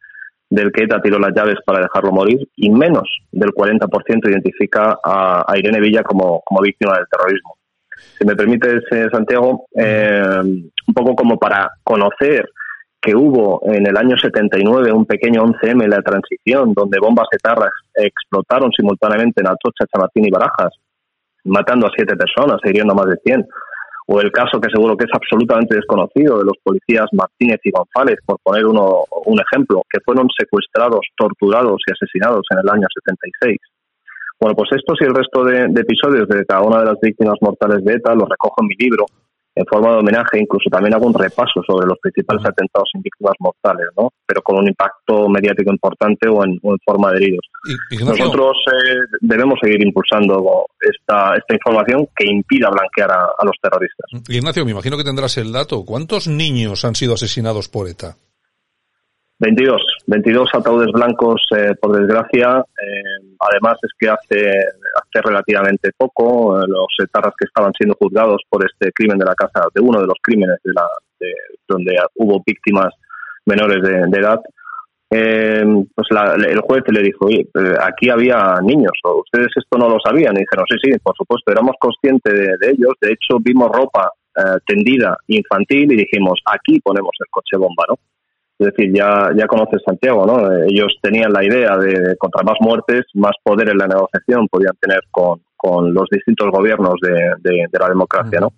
del que ETA tiró las llaves para dejarlo morir y menos del 40% identifica a, Irene Villa como, como víctima del terrorismo. Si me permites, eh, Santiago, eh, un poco como para conocer que hubo en el año 79 un pequeño 11M en la transición donde bombas etarras explotaron simultáneamente en Atocha, Chamartín y Barajas, matando a siete personas e hiriendo a más de 100 o el caso que seguro que es absolutamente desconocido de los policías Martínez y González, por poner uno, un ejemplo, que fueron secuestrados, torturados y asesinados en el año 76. Bueno, pues estos y el resto de, de episodios de cada una de las víctimas mortales de ETA los recojo en mi libro, en forma de homenaje, incluso también hago un repaso sobre los principales atentados en víctimas mortales, ¿no? Pero con un impacto mediático importante o en, o en forma de heridos. Ignacio. Nosotros eh, debemos seguir impulsando esta, esta información que impida blanquear a, a los terroristas. Ignacio, me imagino que tendrás el dato. ¿Cuántos niños han sido asesinados por ETA? 22, 22 ataúdes blancos, eh, por desgracia. Eh, además es que hace, hace relativamente poco eh, los etarras que estaban siendo juzgados por este crimen de la casa, de uno de los crímenes de la, de, donde hubo víctimas menores de, de edad, eh, pues la, el juez le dijo, eh, aquí había niños, o ustedes esto no lo sabían, y dijeron, sí, sí, por supuesto, éramos conscientes de, de ellos, de hecho vimos ropa tendida infantil y dijimos, aquí ponemos el coche bomba, ¿no? Es decir, ya, ya conoces Santiago, ¿no? Ellos tenían la idea de, contra más muertes, más poder en la negociación podían tener con, con los distintos gobiernos de, de, de la democracia, ¿no?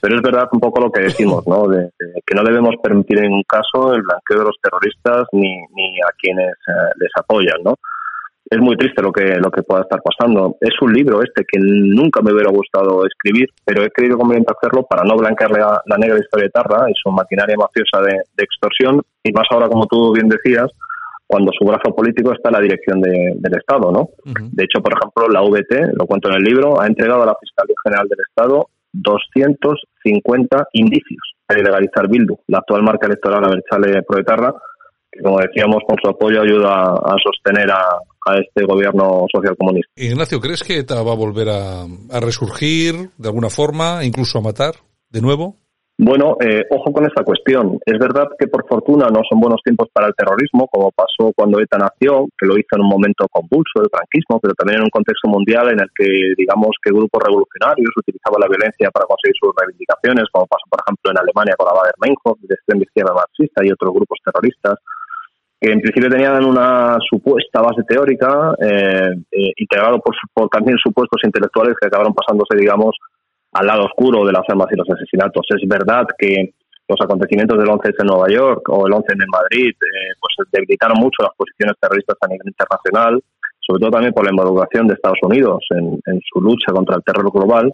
Pero es verdad un poco lo que decimos, ¿no? De, de, que no debemos permitir en ningún caso el blanqueo de los terroristas ni, ni a quienes eh, les apoyan, ¿no? Es muy triste lo que lo que pueda estar pasando. Es un libro este que nunca me hubiera gustado escribir, pero he creído conveniente hacerlo para no blanquearle la, la negra historia de Tarra y su maquinaria mafiosa de, de, extorsión, y más ahora, como tú bien decías, cuando su brazo político está en la dirección de- del Estado, ¿no? De hecho, por ejemplo, la VT, lo cuento en el libro, ha entregado a la Fiscalía General del Estado 250 indicios para ilegalizar Bildu, la actual marca electoral Abertzale Proetarra, que como decíamos, con su apoyo ayuda a sostener a, a este gobierno socialcomunista. Ignacio, ¿crees que ETA va a volver a, a resurgir de alguna forma, incluso a matar de nuevo? Bueno, eh, ojo con esta cuestión. Es verdad que por fortuna no son buenos tiempos para el terrorismo, como pasó cuando ETA nació, que lo hizo en un momento convulso del franquismo, pero también en un contexto mundial en el que, digamos, que grupos revolucionarios utilizaban la violencia para conseguir sus reivindicaciones, como pasó, por ejemplo, en Alemania con la Bader-Meinhof, de extrema izquierda marxista y otros grupos terroristas, que en principio tenían una supuesta base teórica, eh, eh, integrado por, por también supuestos intelectuales que acabaron pasándose, digamos, al lado oscuro de las armas y los asesinatos. Es verdad que los acontecimientos del 11 en Nueva York o el 11 en Madrid eh, pues debilitaron mucho las posiciones terroristas a nivel internacional, sobre todo también por la involucración de Estados Unidos en, su lucha contra el terror global.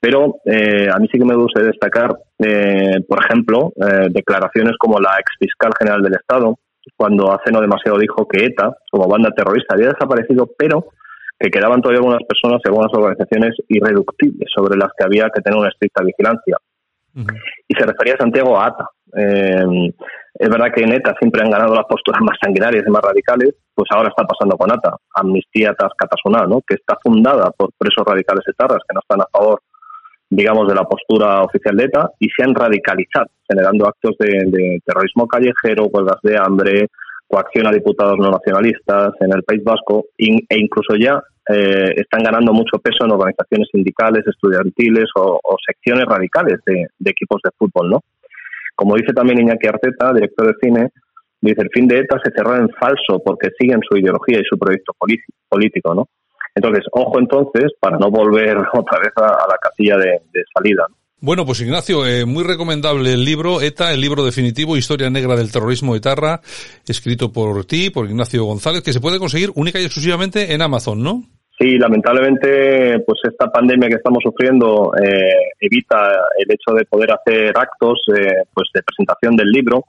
Pero eh, a mí sí que me gustaría destacar, eh, por ejemplo, eh, declaraciones como la ex fiscal general del Estado, cuando hace no demasiado dijo que ETA, como banda terrorista, había desaparecido, pero que quedaban todavía algunas personas y algunas organizaciones irreductibles sobre las que había que tener una estricta vigilancia. Y se refería Santiago a ATA. Eh, es verdad que en ETA siempre han ganado las posturas <laughs> más sanguinarias y más radicales, pues ahora está pasando con ATA, Amnistía Tascatasuna, ¿no? que está fundada por presos radicales etarras que no están a favor, digamos, de la postura oficial de ETA y se han radicalizado, generando actos de, terrorismo callejero, huelgas de hambre, coacción a diputados no nacionalistas en el País Vasco e incluso ya eh, están ganando mucho peso en organizaciones sindicales, estudiantiles o, secciones radicales de, equipos de fútbol, ¿no? Como dice también Iñaki Arteta, director de cine, dice el fin de ETA se cerró en falso porque siguen su ideología y su proyecto político, ¿no? Entonces, ojo entonces para no volver <laughs> otra vez a, a la casilla de, de salida. ¿no? Bueno, pues Ignacio, eh, muy recomendable el libro ETA, el libro definitivo, Historia Negra del Terrorismo Etarra, escrito por ti, por Ignacio González, que se puede conseguir única y exclusivamente en Amazon, ¿no? Sí, lamentablemente, pues esta pandemia que estamos sufriendo eh, evita el hecho de poder hacer actos, eh, pues de presentación del libro,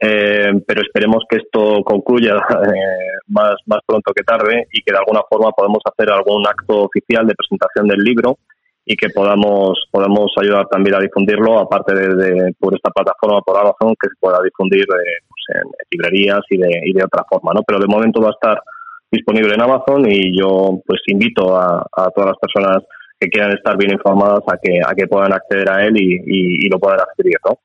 eh, pero esperemos que esto concluya eh, más más pronto que tarde y que de alguna forma podamos hacer algún acto oficial de presentación del libro y que podamos podamos ayudar también a difundirlo, aparte de, de- por esta plataforma por Amazon, que se pueda difundir eh, pues en, librerías y de, y de otra forma, ¿no? Pero de momento va a estar disponible en Amazon y yo pues invito a, a todas las personas que quieran estar bien informadas a que a que puedan acceder a él y, y- y lo puedan adquirir, ¿no?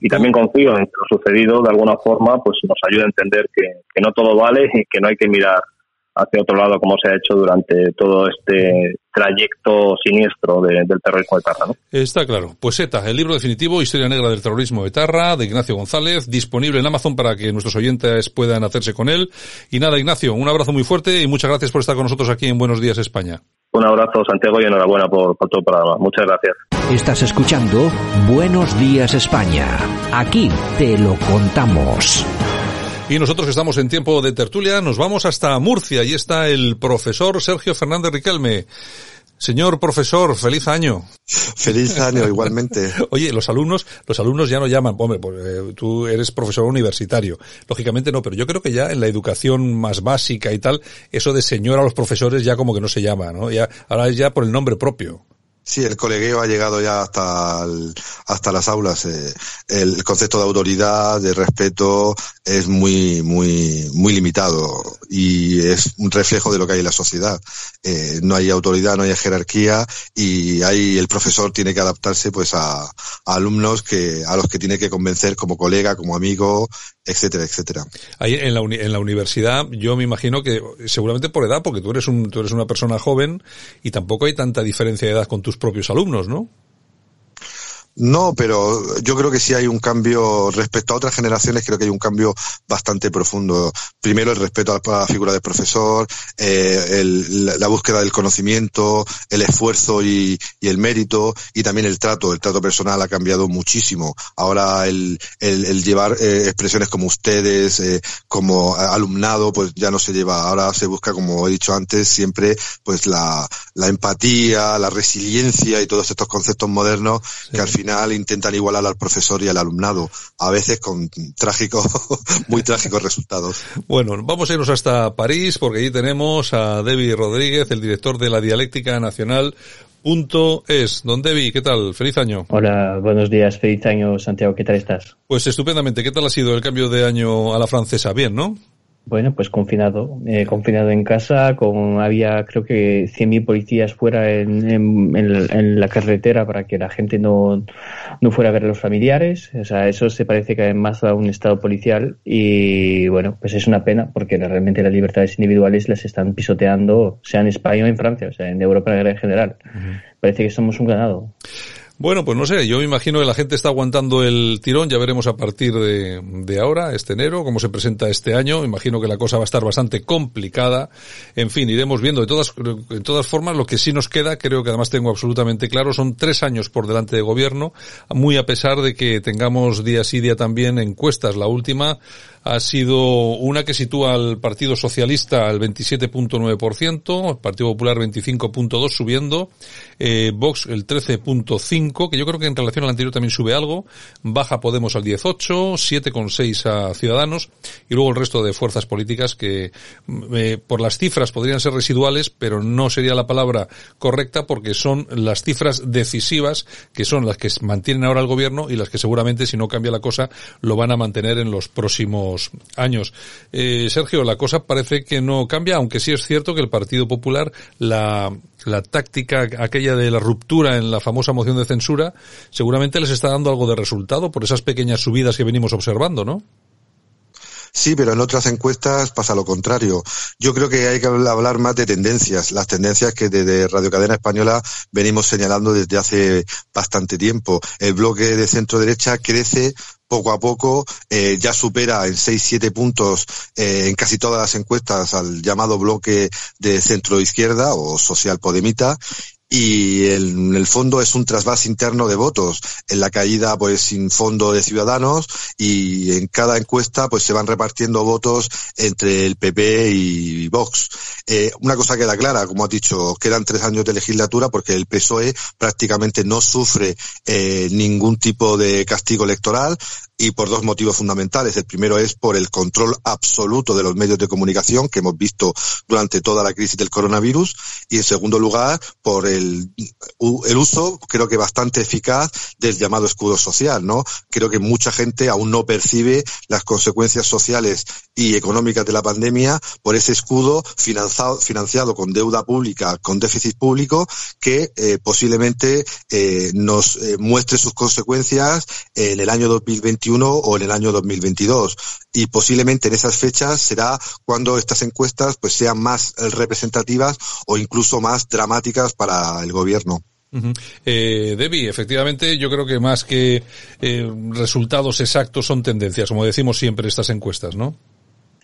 Y también confío en que lo sucedido de alguna forma pues nos ayude a entender que, que no todo vale y que no hay que mirar hacia otro lado como se ha hecho durante todo este trayecto siniestro de- del terrorismo de Tarra, ¿no? Está claro. Pues ETA, el libro definitivo, Historia Negra del Terrorismo Etarra, de Ignacio González, disponible en Amazon para que nuestros oyentes puedan hacerse con él. Y nada, Ignacio, un abrazo muy fuerte y muchas gracias por estar con nosotros aquí en Buenos Días España. Un abrazo, Santiago, y enhorabuena por, por todo el programa. Muchas gracias. Estás escuchando Buenos Días España. Aquí te lo contamos. Y nosotros que estamos en tiempo de tertulia, nos vamos hasta Murcia. y está el profesor Sergio Fernández Riquelme. Señor profesor, feliz año. Feliz año, igualmente. <laughs> Oye, los alumnos, los alumnos ya no llaman, hombre, pues, eh, tú eres profesor universitario. Lógicamente no, pero yo creo que ya en la educación más básica y tal, eso de señor a los profesores ya como que no se llama, ¿no? Ya, ahora es ya por el nombre propio. Sí, el colegueo ha llegado ya hasta, hasta las aulas. eh. El concepto de autoridad, de respeto, es muy, muy, muy limitado y es un reflejo de lo que hay en la sociedad. Eh, no hay autoridad, no hay jerarquía y ahí el profesor tiene que adaptarse pues a, a alumnos que, a los que tiene que convencer como colega, como amigo, etcétera, etcétera. Ahí en la, uni- en la universidad, yo me imagino que seguramente por edad, porque tú eres un, tú eres una persona joven y tampoco hay tanta diferencia de edad con tus propios alumnos, ¿no? No, pero yo creo que sí hay un cambio respecto a otras generaciones, creo que hay un cambio bastante profundo. Primero el respeto a la figura del profesor, eh, el- la- la búsqueda del conocimiento, el esfuerzo y, y el mérito, y también el trato, el trato personal ha cambiado muchísimo. Ahora el, el- el llevar eh, expresiones como ustedes, eh, como alumnado, pues ya no se lleva. Ahora se busca, como he dicho antes, siempre pues la, la empatía, la resiliencia y todos estos conceptos modernos que al final final intentan igualar al profesor y al alumnado, a veces con trágicos, <laughs> muy trágicos resultados. Bueno, vamos a irnos hasta París porque allí tenemos a Debbie Rodríguez, el director de la Dialéctica Nacional. Punto es. Don Debbie, ¿qué tal? Feliz año. Hola, buenos días, feliz año, Santiago, ¿qué tal estás? Pues estupendamente. ¿Qué tal ha sido el cambio de año a la francesa? Bien, ¿no? Bueno, pues confinado, eh, confinado en casa, con había creo que 100.000 policías fuera en, en, en, la carretera para que la gente no, no fuera a ver a los familiares. O sea, eso se parece que más a un estado policial y bueno, pues es una pena porque realmente las libertades individuales las están pisoteando, sea en España o en Francia, o sea, en Europa en general. Parece que somos un ganado. Bueno, pues no sé, yo me imagino que la gente está aguantando el tirón, ya veremos a partir de, de, ahora, este enero, cómo se presenta este año, imagino que la cosa va a estar bastante complicada, en fin, iremos viendo. De todas, de todas formas, lo que sí nos queda, creo que además tengo absolutamente claro, son tres años por delante de gobierno, muy a pesar de que tengamos día sí día también encuestas, la última, ha sido una que sitúa al Partido Socialista al 27.9%, el Partido Popular 25.2 subiendo, eh, Vox el 13.5, que yo creo que en relación al anterior también sube algo, baja Podemos al 18, 7.6 a Ciudadanos y luego el resto de fuerzas políticas que eh, por las cifras podrían ser residuales, pero no sería la palabra correcta porque son las cifras decisivas que son las que mantienen ahora el gobierno y las que seguramente si no cambia la cosa lo van a mantener en los próximos años. Eh, Sergio, la cosa parece que no cambia, aunque sí es cierto que el Partido Popular, la, la táctica aquella de la ruptura en la famosa moción de censura, seguramente les está dando algo de resultado por esas pequeñas subidas que venimos observando, ¿no? Sí, pero en otras encuestas pasa lo contrario. Yo creo que hay que hablar más de tendencias, las tendencias que desde Radio Cadena Española venimos señalando desde hace bastante tiempo. El bloque de centro derecha crece poco a poco, eh, ya supera en 6-7 puntos eh, en casi todas las encuestas al llamado bloque de centro izquierda o social podemita y en el fondo es un trasvase interno de votos. En la caída pues sin fondo de ciudadanos y en cada encuesta pues se van repartiendo votos entre el PP y Vox. Eh, una cosa queda clara como has dicho quedan tres años de legislatura porque el PSOE prácticamente no sufre eh, ningún tipo de castigo electoral y por dos motivos fundamentales. El primero es por el control absoluto de los medios de comunicación que hemos visto durante toda la crisis del coronavirus y en segundo lugar por el, el uso creo que bastante eficaz del llamado escudo social, ¿no? Creo que mucha gente aún no percibe las consecuencias sociales y económicas de la pandemia por ese escudo financiado, financiado con deuda pública, con déficit público, que eh, posiblemente eh, nos eh, muestre sus consecuencias en el año 2021 o en el año 2022. Y posiblemente en esas fechas será cuando estas encuestas pues sean más representativas o incluso más dramáticas para el gobierno. Uh eh, Debbie, efectivamente, yo creo que más que eh, resultados exactos son tendencias, como decimos siempre estas encuestas, ¿no?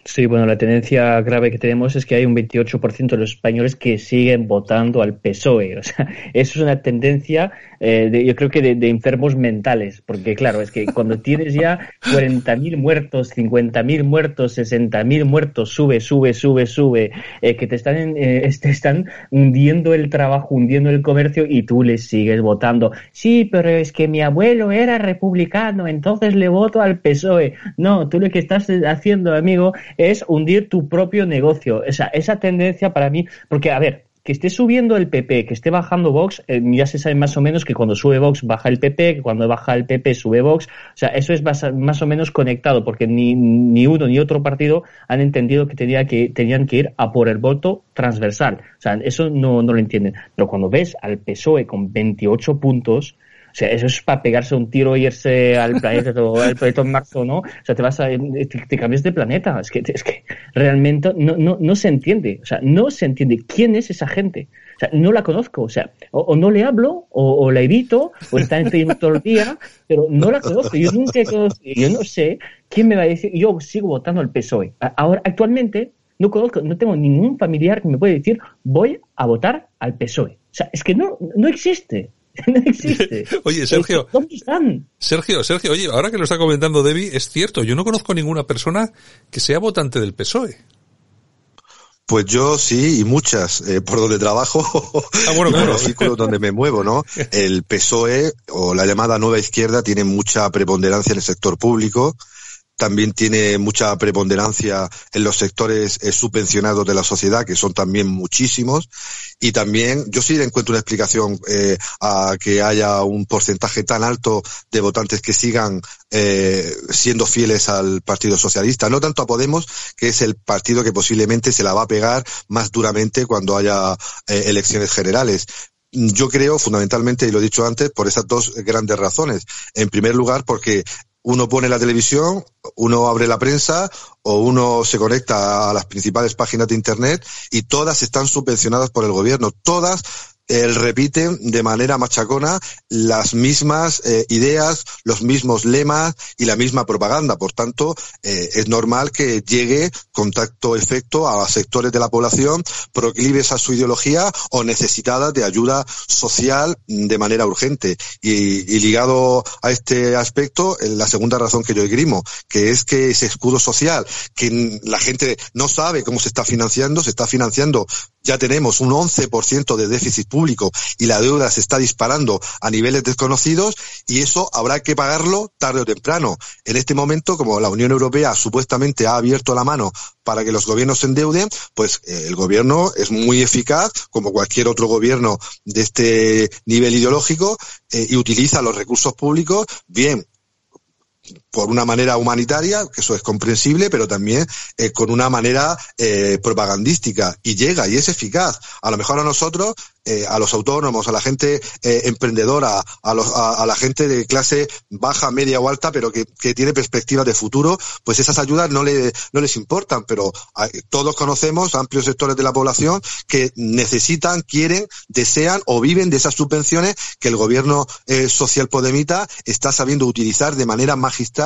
Sí, bueno, la tendencia grave que tenemos es que hay un 28% de los españoles que siguen votando al PSOE. O sea, <laughs> eso es una tendencia, eh, de, yo creo que de, de, enfermos mentales, porque claro, es que cuando tienes ya 40.000 muertos, 50.000 muertos, 60.000 muertos, sube, sube, sube, sube, eh, que te están, eh, <laughs> te están hundiendo el trabajo, hundiendo el comercio y tú les sigues votando. Sí, pero es que mi abuelo era republicano, entonces le voto al PSOE. No, tú lo que estás haciendo, amigo, es hundir tu propio negocio. O sea, esa tendencia para mí, porque a ver, que esté subiendo el PP, que esté bajando Vox, eh, ya se sabe más o menos que cuando sube Vox baja el PP, que cuando baja el PP sube Vox. O sea, eso es más, más o menos conectado, porque ni, ni uno ni otro partido han entendido que, tenía que tenían que ir a por el voto transversal. O sea, eso no, no lo entienden. Pero cuando ves al PSOE con 28 puntos, o sea, eso es para pegarse un tiro y irse al planeta <laughs> o al planeta en marzo, ¿no? O sea, te vas a, te, cambias de planeta. Es que, es que realmente no, no, no se entiende. O sea, no se entiende quién es esa gente. O sea, no la conozco. O sea, o, no le hablo, o, o, la evito, o está en Facebook todo el día, pero no la conozco. Yo nunca he conocido, yo no sé quién me va a decir, yo sigo votando al PSOE. Ahora, actualmente, no conozco, no tengo ningún familiar que me pueda decir, voy a votar al PSOE. O sea, es que no, no existe. <laughs> no existe. <laughs> oye, Sergio. ¿Dónde están? Sergio, Sergio, oye, ahora que lo está comentando Debbie, es cierto, yo no conozco ninguna persona que sea votante del PSOE. Pues yo sí, y muchas, eh, por donde trabajo, <laughs> ah, bueno, claro. los círculos donde me muevo, ¿no? El PSOE o la llamada nueva izquierda tiene mucha preponderancia en el sector público, también tiene mucha preponderancia en los sectores eh, subvencionados de la sociedad, que son también muchísimos. Y también, yo sí le encuentro una explicación eh, a que haya un porcentaje tan alto de votantes que sigan eh, siendo fieles al Partido Socialista. No tanto a Podemos, que es el partido que posiblemente se la va a pegar más duramente cuando haya elecciones generales. Yo creo, fundamentalmente, y lo he dicho antes, por esas dos grandes razones. En primer lugar, porque uno pone la televisión, uno abre la prensa o uno se conecta a las principales páginas de Internet y todas están subvencionadas por el gobierno. Todas eh, repiten de manera machacona las mismas eh, ideas, los mismos lemas y la misma propaganda. Por tanto, eh, es normal que llegue contacto efecto a sectores de la población proclives a su ideología o necesitadas de ayuda social de manera urgente. Y, y ligado a este aspecto, la segunda razón que yo esgrimo, que es que ese escudo social, que la gente no sabe cómo se está financiando, se está financiando ya tenemos un 11% de déficit público y la deuda se está disparando a niveles desconocidos y eso habrá que pagarlo tarde o temprano. En este momento, como la Unión Europea supuestamente ha abierto la mano para que los gobiernos se endeuden, pues eh, el gobierno es muy eficaz, como cualquier otro gobierno de este nivel ideológico, eh, y utiliza los recursos públicos bien por una manera humanitaria, que eso es comprensible, pero también eh, con una manera eh, propagandística y llega y es eficaz. A lo mejor a nosotros, eh, a los autónomos, a la gente eh, emprendedora, a, los, la gente de clase baja, media o alta, pero que, tiene perspectivas de futuro, pues esas ayudas no, le, no les importan, pero a, todos conocemos amplios sectores de la población que necesitan, quieren, desean o viven de esas subvenciones que el gobierno eh, social podemita está sabiendo utilizar de manera magistral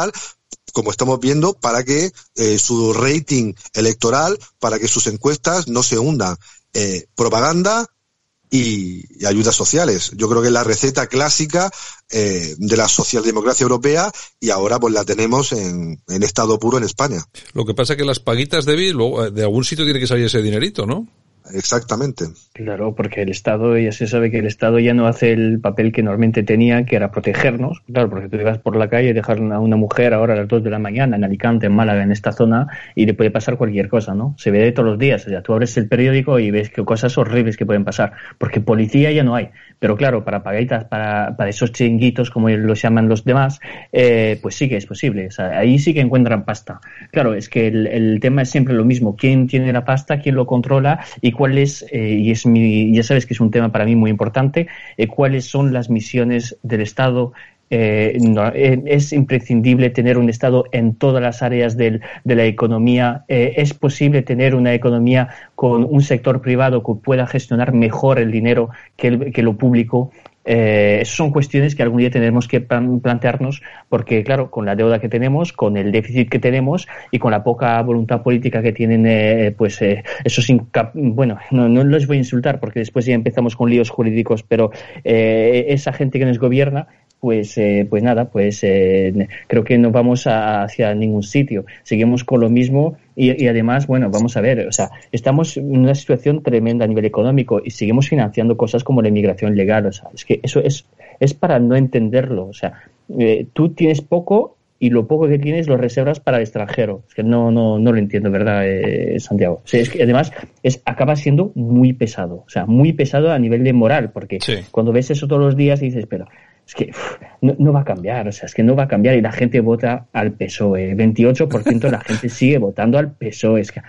como estamos viendo, para que eh, su rating electoral, para que sus encuestas no se hundan. Eh, propaganda y, ayudas sociales. Yo creo que es la receta clásica eh, de la socialdemocracia europea y ahora pues la tenemos en, en, estado puro en España. Lo que pasa es que las paguitas de Bill, de algún sitio tiene que salir ese dinerito, ¿no? Exactamente. Claro, porque el Estado, ya se sabe que el Estado ya no hace el papel que normalmente tenía, que era protegernos. Claro, porque tú vas por la calle y dejar a una mujer ahora a las 2 de la mañana en Alicante, en Málaga, en esta zona, y le puede pasar cualquier cosa, ¿no? Se ve todos los días. O sea, tú abres el periódico y ves que cosas horribles que pueden pasar. Porque policía ya no hay. Pero claro, para paguitas, para, para esos chinguitos, como los llaman los demás, eh, pues sí que es posible. O sea, ahí sí que encuentran pasta. Claro, es que el, el tema es siempre lo mismo. ¿Quién tiene la pasta? ¿Quién lo controla? ¿Y cuáles, eh, y es mi, ya sabes que es un tema para mí muy importante, eh, cuáles son las misiones del Estado eh, es imprescindible tener un Estado en todas las áreas de la economía. Es posible tener una economía con un sector privado que pueda gestionar mejor el dinero que lo público. Eh, esas son cuestiones que algún día tendremos que plantearnos porque, claro, con la deuda que tenemos, con el déficit que tenemos y con la poca voluntad política que tienen, eh, pues eh, esos bueno, no, no les voy a insultar porque después ya empezamos con líos jurídicos, pero esa gente que nos gobierna pues, eh, pues nada, pues eh, creo que no vamos a, hacia ningún sitio. Seguimos con lo mismo y, y, además, bueno, vamos a ver, o sea, estamos en una situación tremenda a nivel económico y seguimos financiando cosas como la inmigración legal. O sea, es que eso es, es para no entenderlo. O sea, eh, tú tienes poco y lo poco que tienes lo reservas para el extranjero. Es que no, no, no lo entiendo, ¿verdad, eh, Santiago? O sea, es que además es, acaba siendo muy pesado, o sea, muy pesado a nivel de moral, porque sí. cuando ves eso todos los días dices, pero es que no, no, va a cambiar, o sea, es que no va a cambiar y la gente vota al PSOE, 28% de la gente sigue votando al PSOE, es que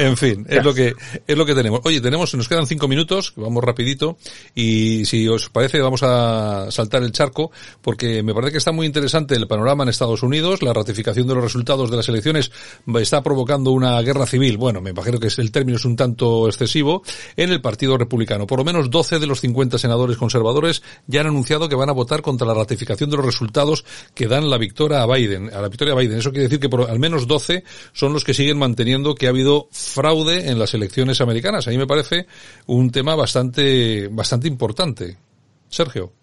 en fin, es lo que es lo que tenemos. Oye, tenemos, nos quedan cinco minutos, vamos rapidito, y si os parece vamos a saltar el charco, porque me parece que está muy interesante el panorama en Estados Unidos, la ratificación de los resultados de las elecciones está provocando una guerra civil, bueno, me imagino que el término es un tanto excesivo, en el Partido Republicano. Por lo menos 12 de los 50 senadores conservadores ya han anunciado que van a votar contra la ratificación de los resultados que dan la victoria a Biden, a la victoria a Biden. Eso quiere decir que por al menos 12 son los que siguen manteniendo que ha habido fraude en las elecciones americanas. A mí me parece un tema bastante, bastante importante. Sergio.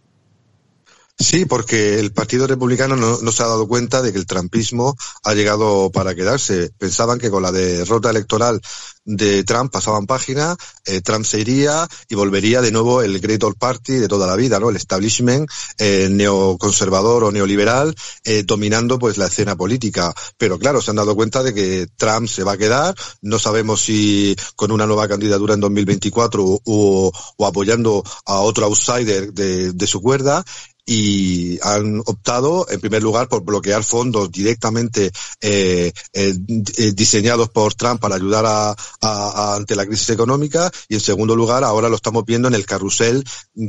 Sí, porque el Partido Republicano no, no, se ha dado cuenta de que el trampismo ha llegado para quedarse. Pensaban que con la derrota electoral de Trump pasaban página, eh, Trump se iría y volvería de nuevo el Great Old Party de toda la vida, ¿no? El establishment eh, neoconservador o neoliberal eh, dominando pues la escena política. Pero claro, se han dado cuenta de que Trump se va a quedar. No sabemos si con una nueva candidatura en 2024 o, o apoyando a otro outsider de, de su cuerda y han optado, en primer lugar, por bloquear fondos directamente eh, eh, diseñados por Trump para ayudar a, ante la crisis económica y, en segundo lugar, ahora lo estamos viendo en el carrusel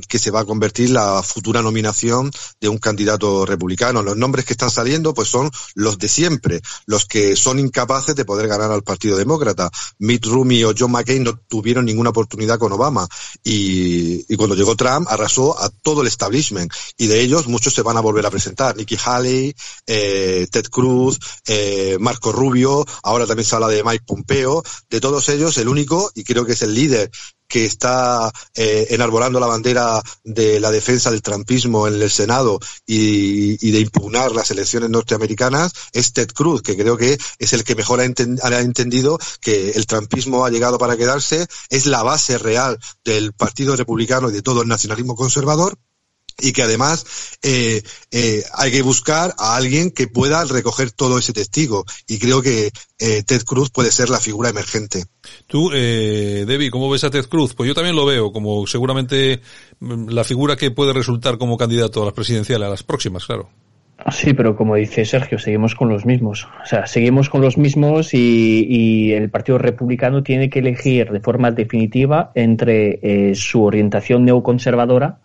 que se va a convertir la futura nominación de un candidato republicano. Los nombres que están saliendo, pues son los de siempre, los que son incapaces de poder ganar al Partido Demócrata. Mitt Romney o John McCain no tuvieron ninguna oportunidad con Obama y, cuando llegó Trump arrasó a todo el establishment de ellos muchos se van a volver a presentar. Nikki Haley, eh, Ted Cruz, eh, Marco Rubio, ahora también se habla de Mike Pompeo. De todos ellos, el único, y creo que es el líder que está eh, enarbolando la bandera de la defensa del trampismo en el Senado y, de impugnar las elecciones norteamericanas es Ted Cruz, que creo que es el que mejor ha, ha, entendido que el trampismo ha llegado para quedarse, es la base real del Partido Republicano y de todo el nacionalismo conservador y que además eh, eh, hay que buscar a alguien que pueda recoger todo ese testigo y creo que eh, Ted Cruz puede ser la figura emergente. Tú, eh, Debbie, ¿cómo ves a Ted Cruz? Pues yo también lo veo como seguramente mm, la figura que puede resultar como candidato a las presidenciales, a las próximas, claro. Sí, pero como dice Sergio, seguimos con los mismos. O sea, seguimos con los mismos y, y el Partido Republicano tiene que elegir de forma definitiva entre eh, su orientación neoconservadora,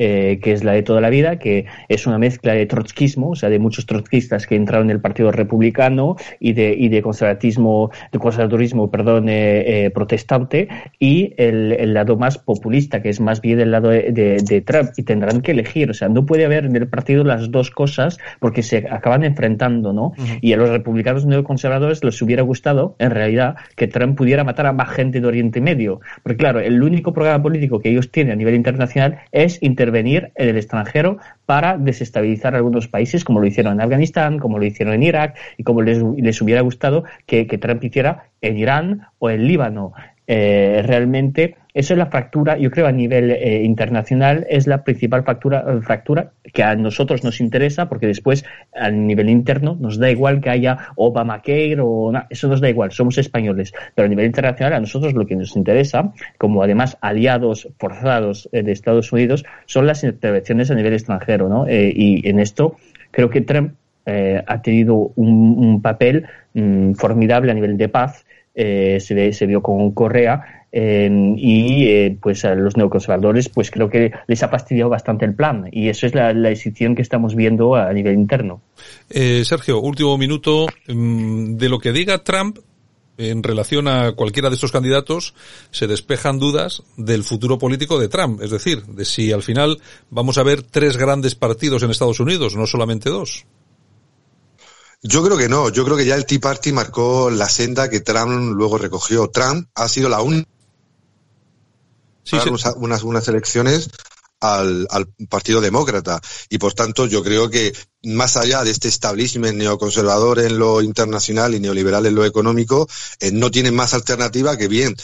eh, que es la de toda la vida, que es una mezcla de trotskismo, o sea, de muchos trotskistas que entraron en el Partido Republicano y de, y de conservatismo, de conservadurismo, perdón, eh, eh, protestante, y el, el, lado más populista, que es más bien el lado de, de, de, Trump, y tendrán que elegir, o sea, no puede haber en el partido las dos cosas porque se acaban enfrentando, ¿no? Uh -huh. Y a los republicanos neoconservadores les hubiera gustado, en realidad, que Trump pudiera matar a más gente de Oriente Medio, porque claro, el único programa político que ellos tienen a nivel internacional es inter intervenir en el extranjero para desestabilizar algunos países, como lo hicieron en Afganistán, como lo hicieron en Irak y como les, les hubiera gustado que, Trump hiciera en Irán o en Líbano. Eh, realmente eso es la fractura, yo creo a nivel eh, internacional es la principal fractura, fractura que a nosotros nos interesa porque después a nivel interno nos da igual que haya Obamacare o no, eso nos da igual, somos españoles, pero a nivel internacional a nosotros lo que nos interesa, como además aliados forzados eh, de Estados Unidos, son las intervenciones a nivel extranjero, ¿no? Eh, y en esto creo que Trump ha tenido un, un papel mm, formidable a nivel de paz eh, se, ve, se, vio con Correa eh, y eh, pues a los neoconservadores pues creo que les ha fastidiado bastante el plan y eso es la, la decisión que estamos viendo a nivel interno. Eh, Sergio, último minuto. Mm, de lo que diga Trump, en relación a cualquiera de estos candidatos se despejan dudas del futuro político de Trump, es decir, de si al final vamos a ver tres grandes partidos en Estados Unidos, no solamente dos. Yo creo que no. Yo creo que ya el Tea Party marcó la senda que Trump luego recogió. Trump ha sido la única sí, sí. unas, unas elecciones al, al, Partido Demócrata. Y por tanto, yo creo que más allá de este establishment neoconservador en lo internacional y neoliberal en lo económico, eh, no tienen más alternativa que bien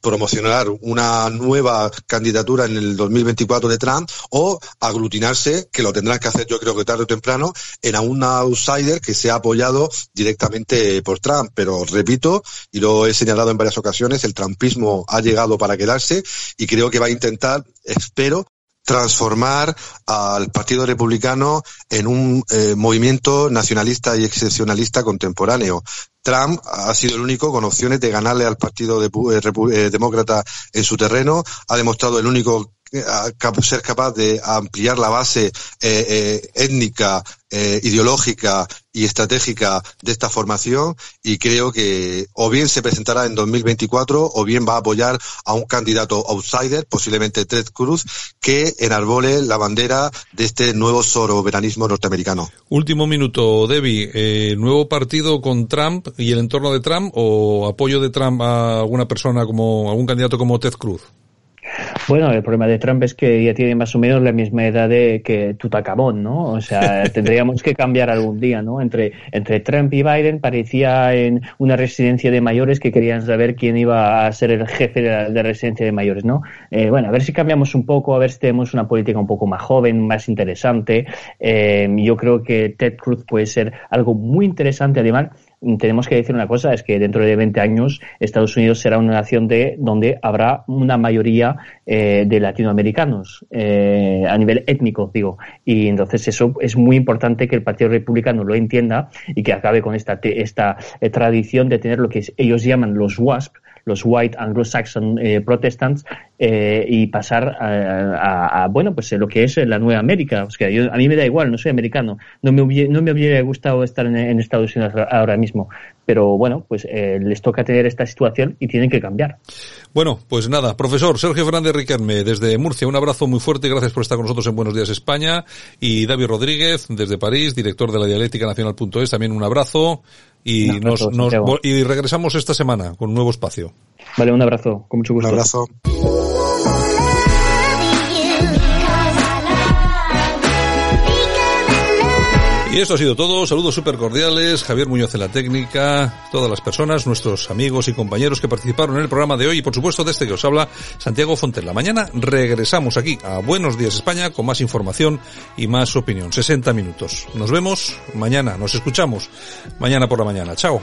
promocionar una nueva candidatura en el 2024 de Trump o aglutinarse, que lo tendrán que hacer yo creo que tarde o temprano, en a un outsider que sea apoyado directamente por Trump. Pero repito, y lo he señalado en varias ocasiones, el trumpismo ha llegado para quedarse y creo que va a intentar, espero, transformar al Partido Republicano en un eh, movimiento nacionalista y excepcionalista contemporáneo. Trump ha sido el único con opciones de ganarle al Partido de, eh, Demócrata en su terreno, ha demostrado el único ser capaz de ampliar la base eh, eh, étnica, eh, ideológica y estratégica de esta formación y creo que o bien se presentará en 2024 o bien va a apoyar a un candidato outsider, posiblemente Ted Cruz, que enarbole la bandera de este nuevo soberanismo norteamericano. Último minuto, Debbie. Eh, ¿Nuevo partido con Trump y el entorno de Trump o apoyo de Trump a alguna persona como algún candidato como Ted Cruz? Bueno, el problema de Trump es que ya tiene más o menos la misma edad de que Tutacabón, ¿no? O sea, <laughs> tendríamos que cambiar algún día, ¿no? Entre, entre Trump y Biden parecía en una residencia de mayores que querían saber quién iba a ser el jefe de la, residencia de mayores, ¿no? Eh, bueno, a ver si cambiamos un poco, a ver si tenemos una política un poco más joven, más interesante. Eh, yo creo que Ted Cruz puede ser algo muy interesante, además tenemos que decir una cosa, es que dentro de 20 años Estados Unidos será una nación de donde habrá una mayoría eh, de latinoamericanos eh, a nivel étnico, digo. Y entonces eso es muy importante que el Partido Republicano lo entienda y que acabe con esta, esta eh, tradición de tener lo que ellos llaman los WASP, los White Anglo-Saxon eh, Protestants eh, y pasar a, bueno, pues lo que es la Nueva América. O sea, a mí me da igual, no soy americano. No me hubiera, no me hubiera gustado estar en, Estados Unidos ahora mismo. Pero bueno, pues eh, les toca tener esta situación y tienen que cambiar. Bueno, pues nada, profesor Sergio Fernández Riquelme desde Murcia, un abrazo muy fuerte y gracias por estar con nosotros en Buenos Días España. Y David Rodríguez desde París, director de la Dialéctica Nacional.es, también un abrazo y, nos, nos, y regresamos esta semana con un nuevo espacio. Vale, un abrazo, con mucho gusto. Un abrazo. Y esto ha sido todo. Saludos súper cordiales. Javier Muñoz en la técnica, todas las personas, nuestros amigos y compañeros que participaron en el programa de hoy y por supuesto de este que os habla, Santiago Fontella. Mañana regresamos aquí a Buenos Días España con más información y más opinión. 60 minutos. Nos vemos mañana. Nos escuchamos mañana por la mañana. Chao.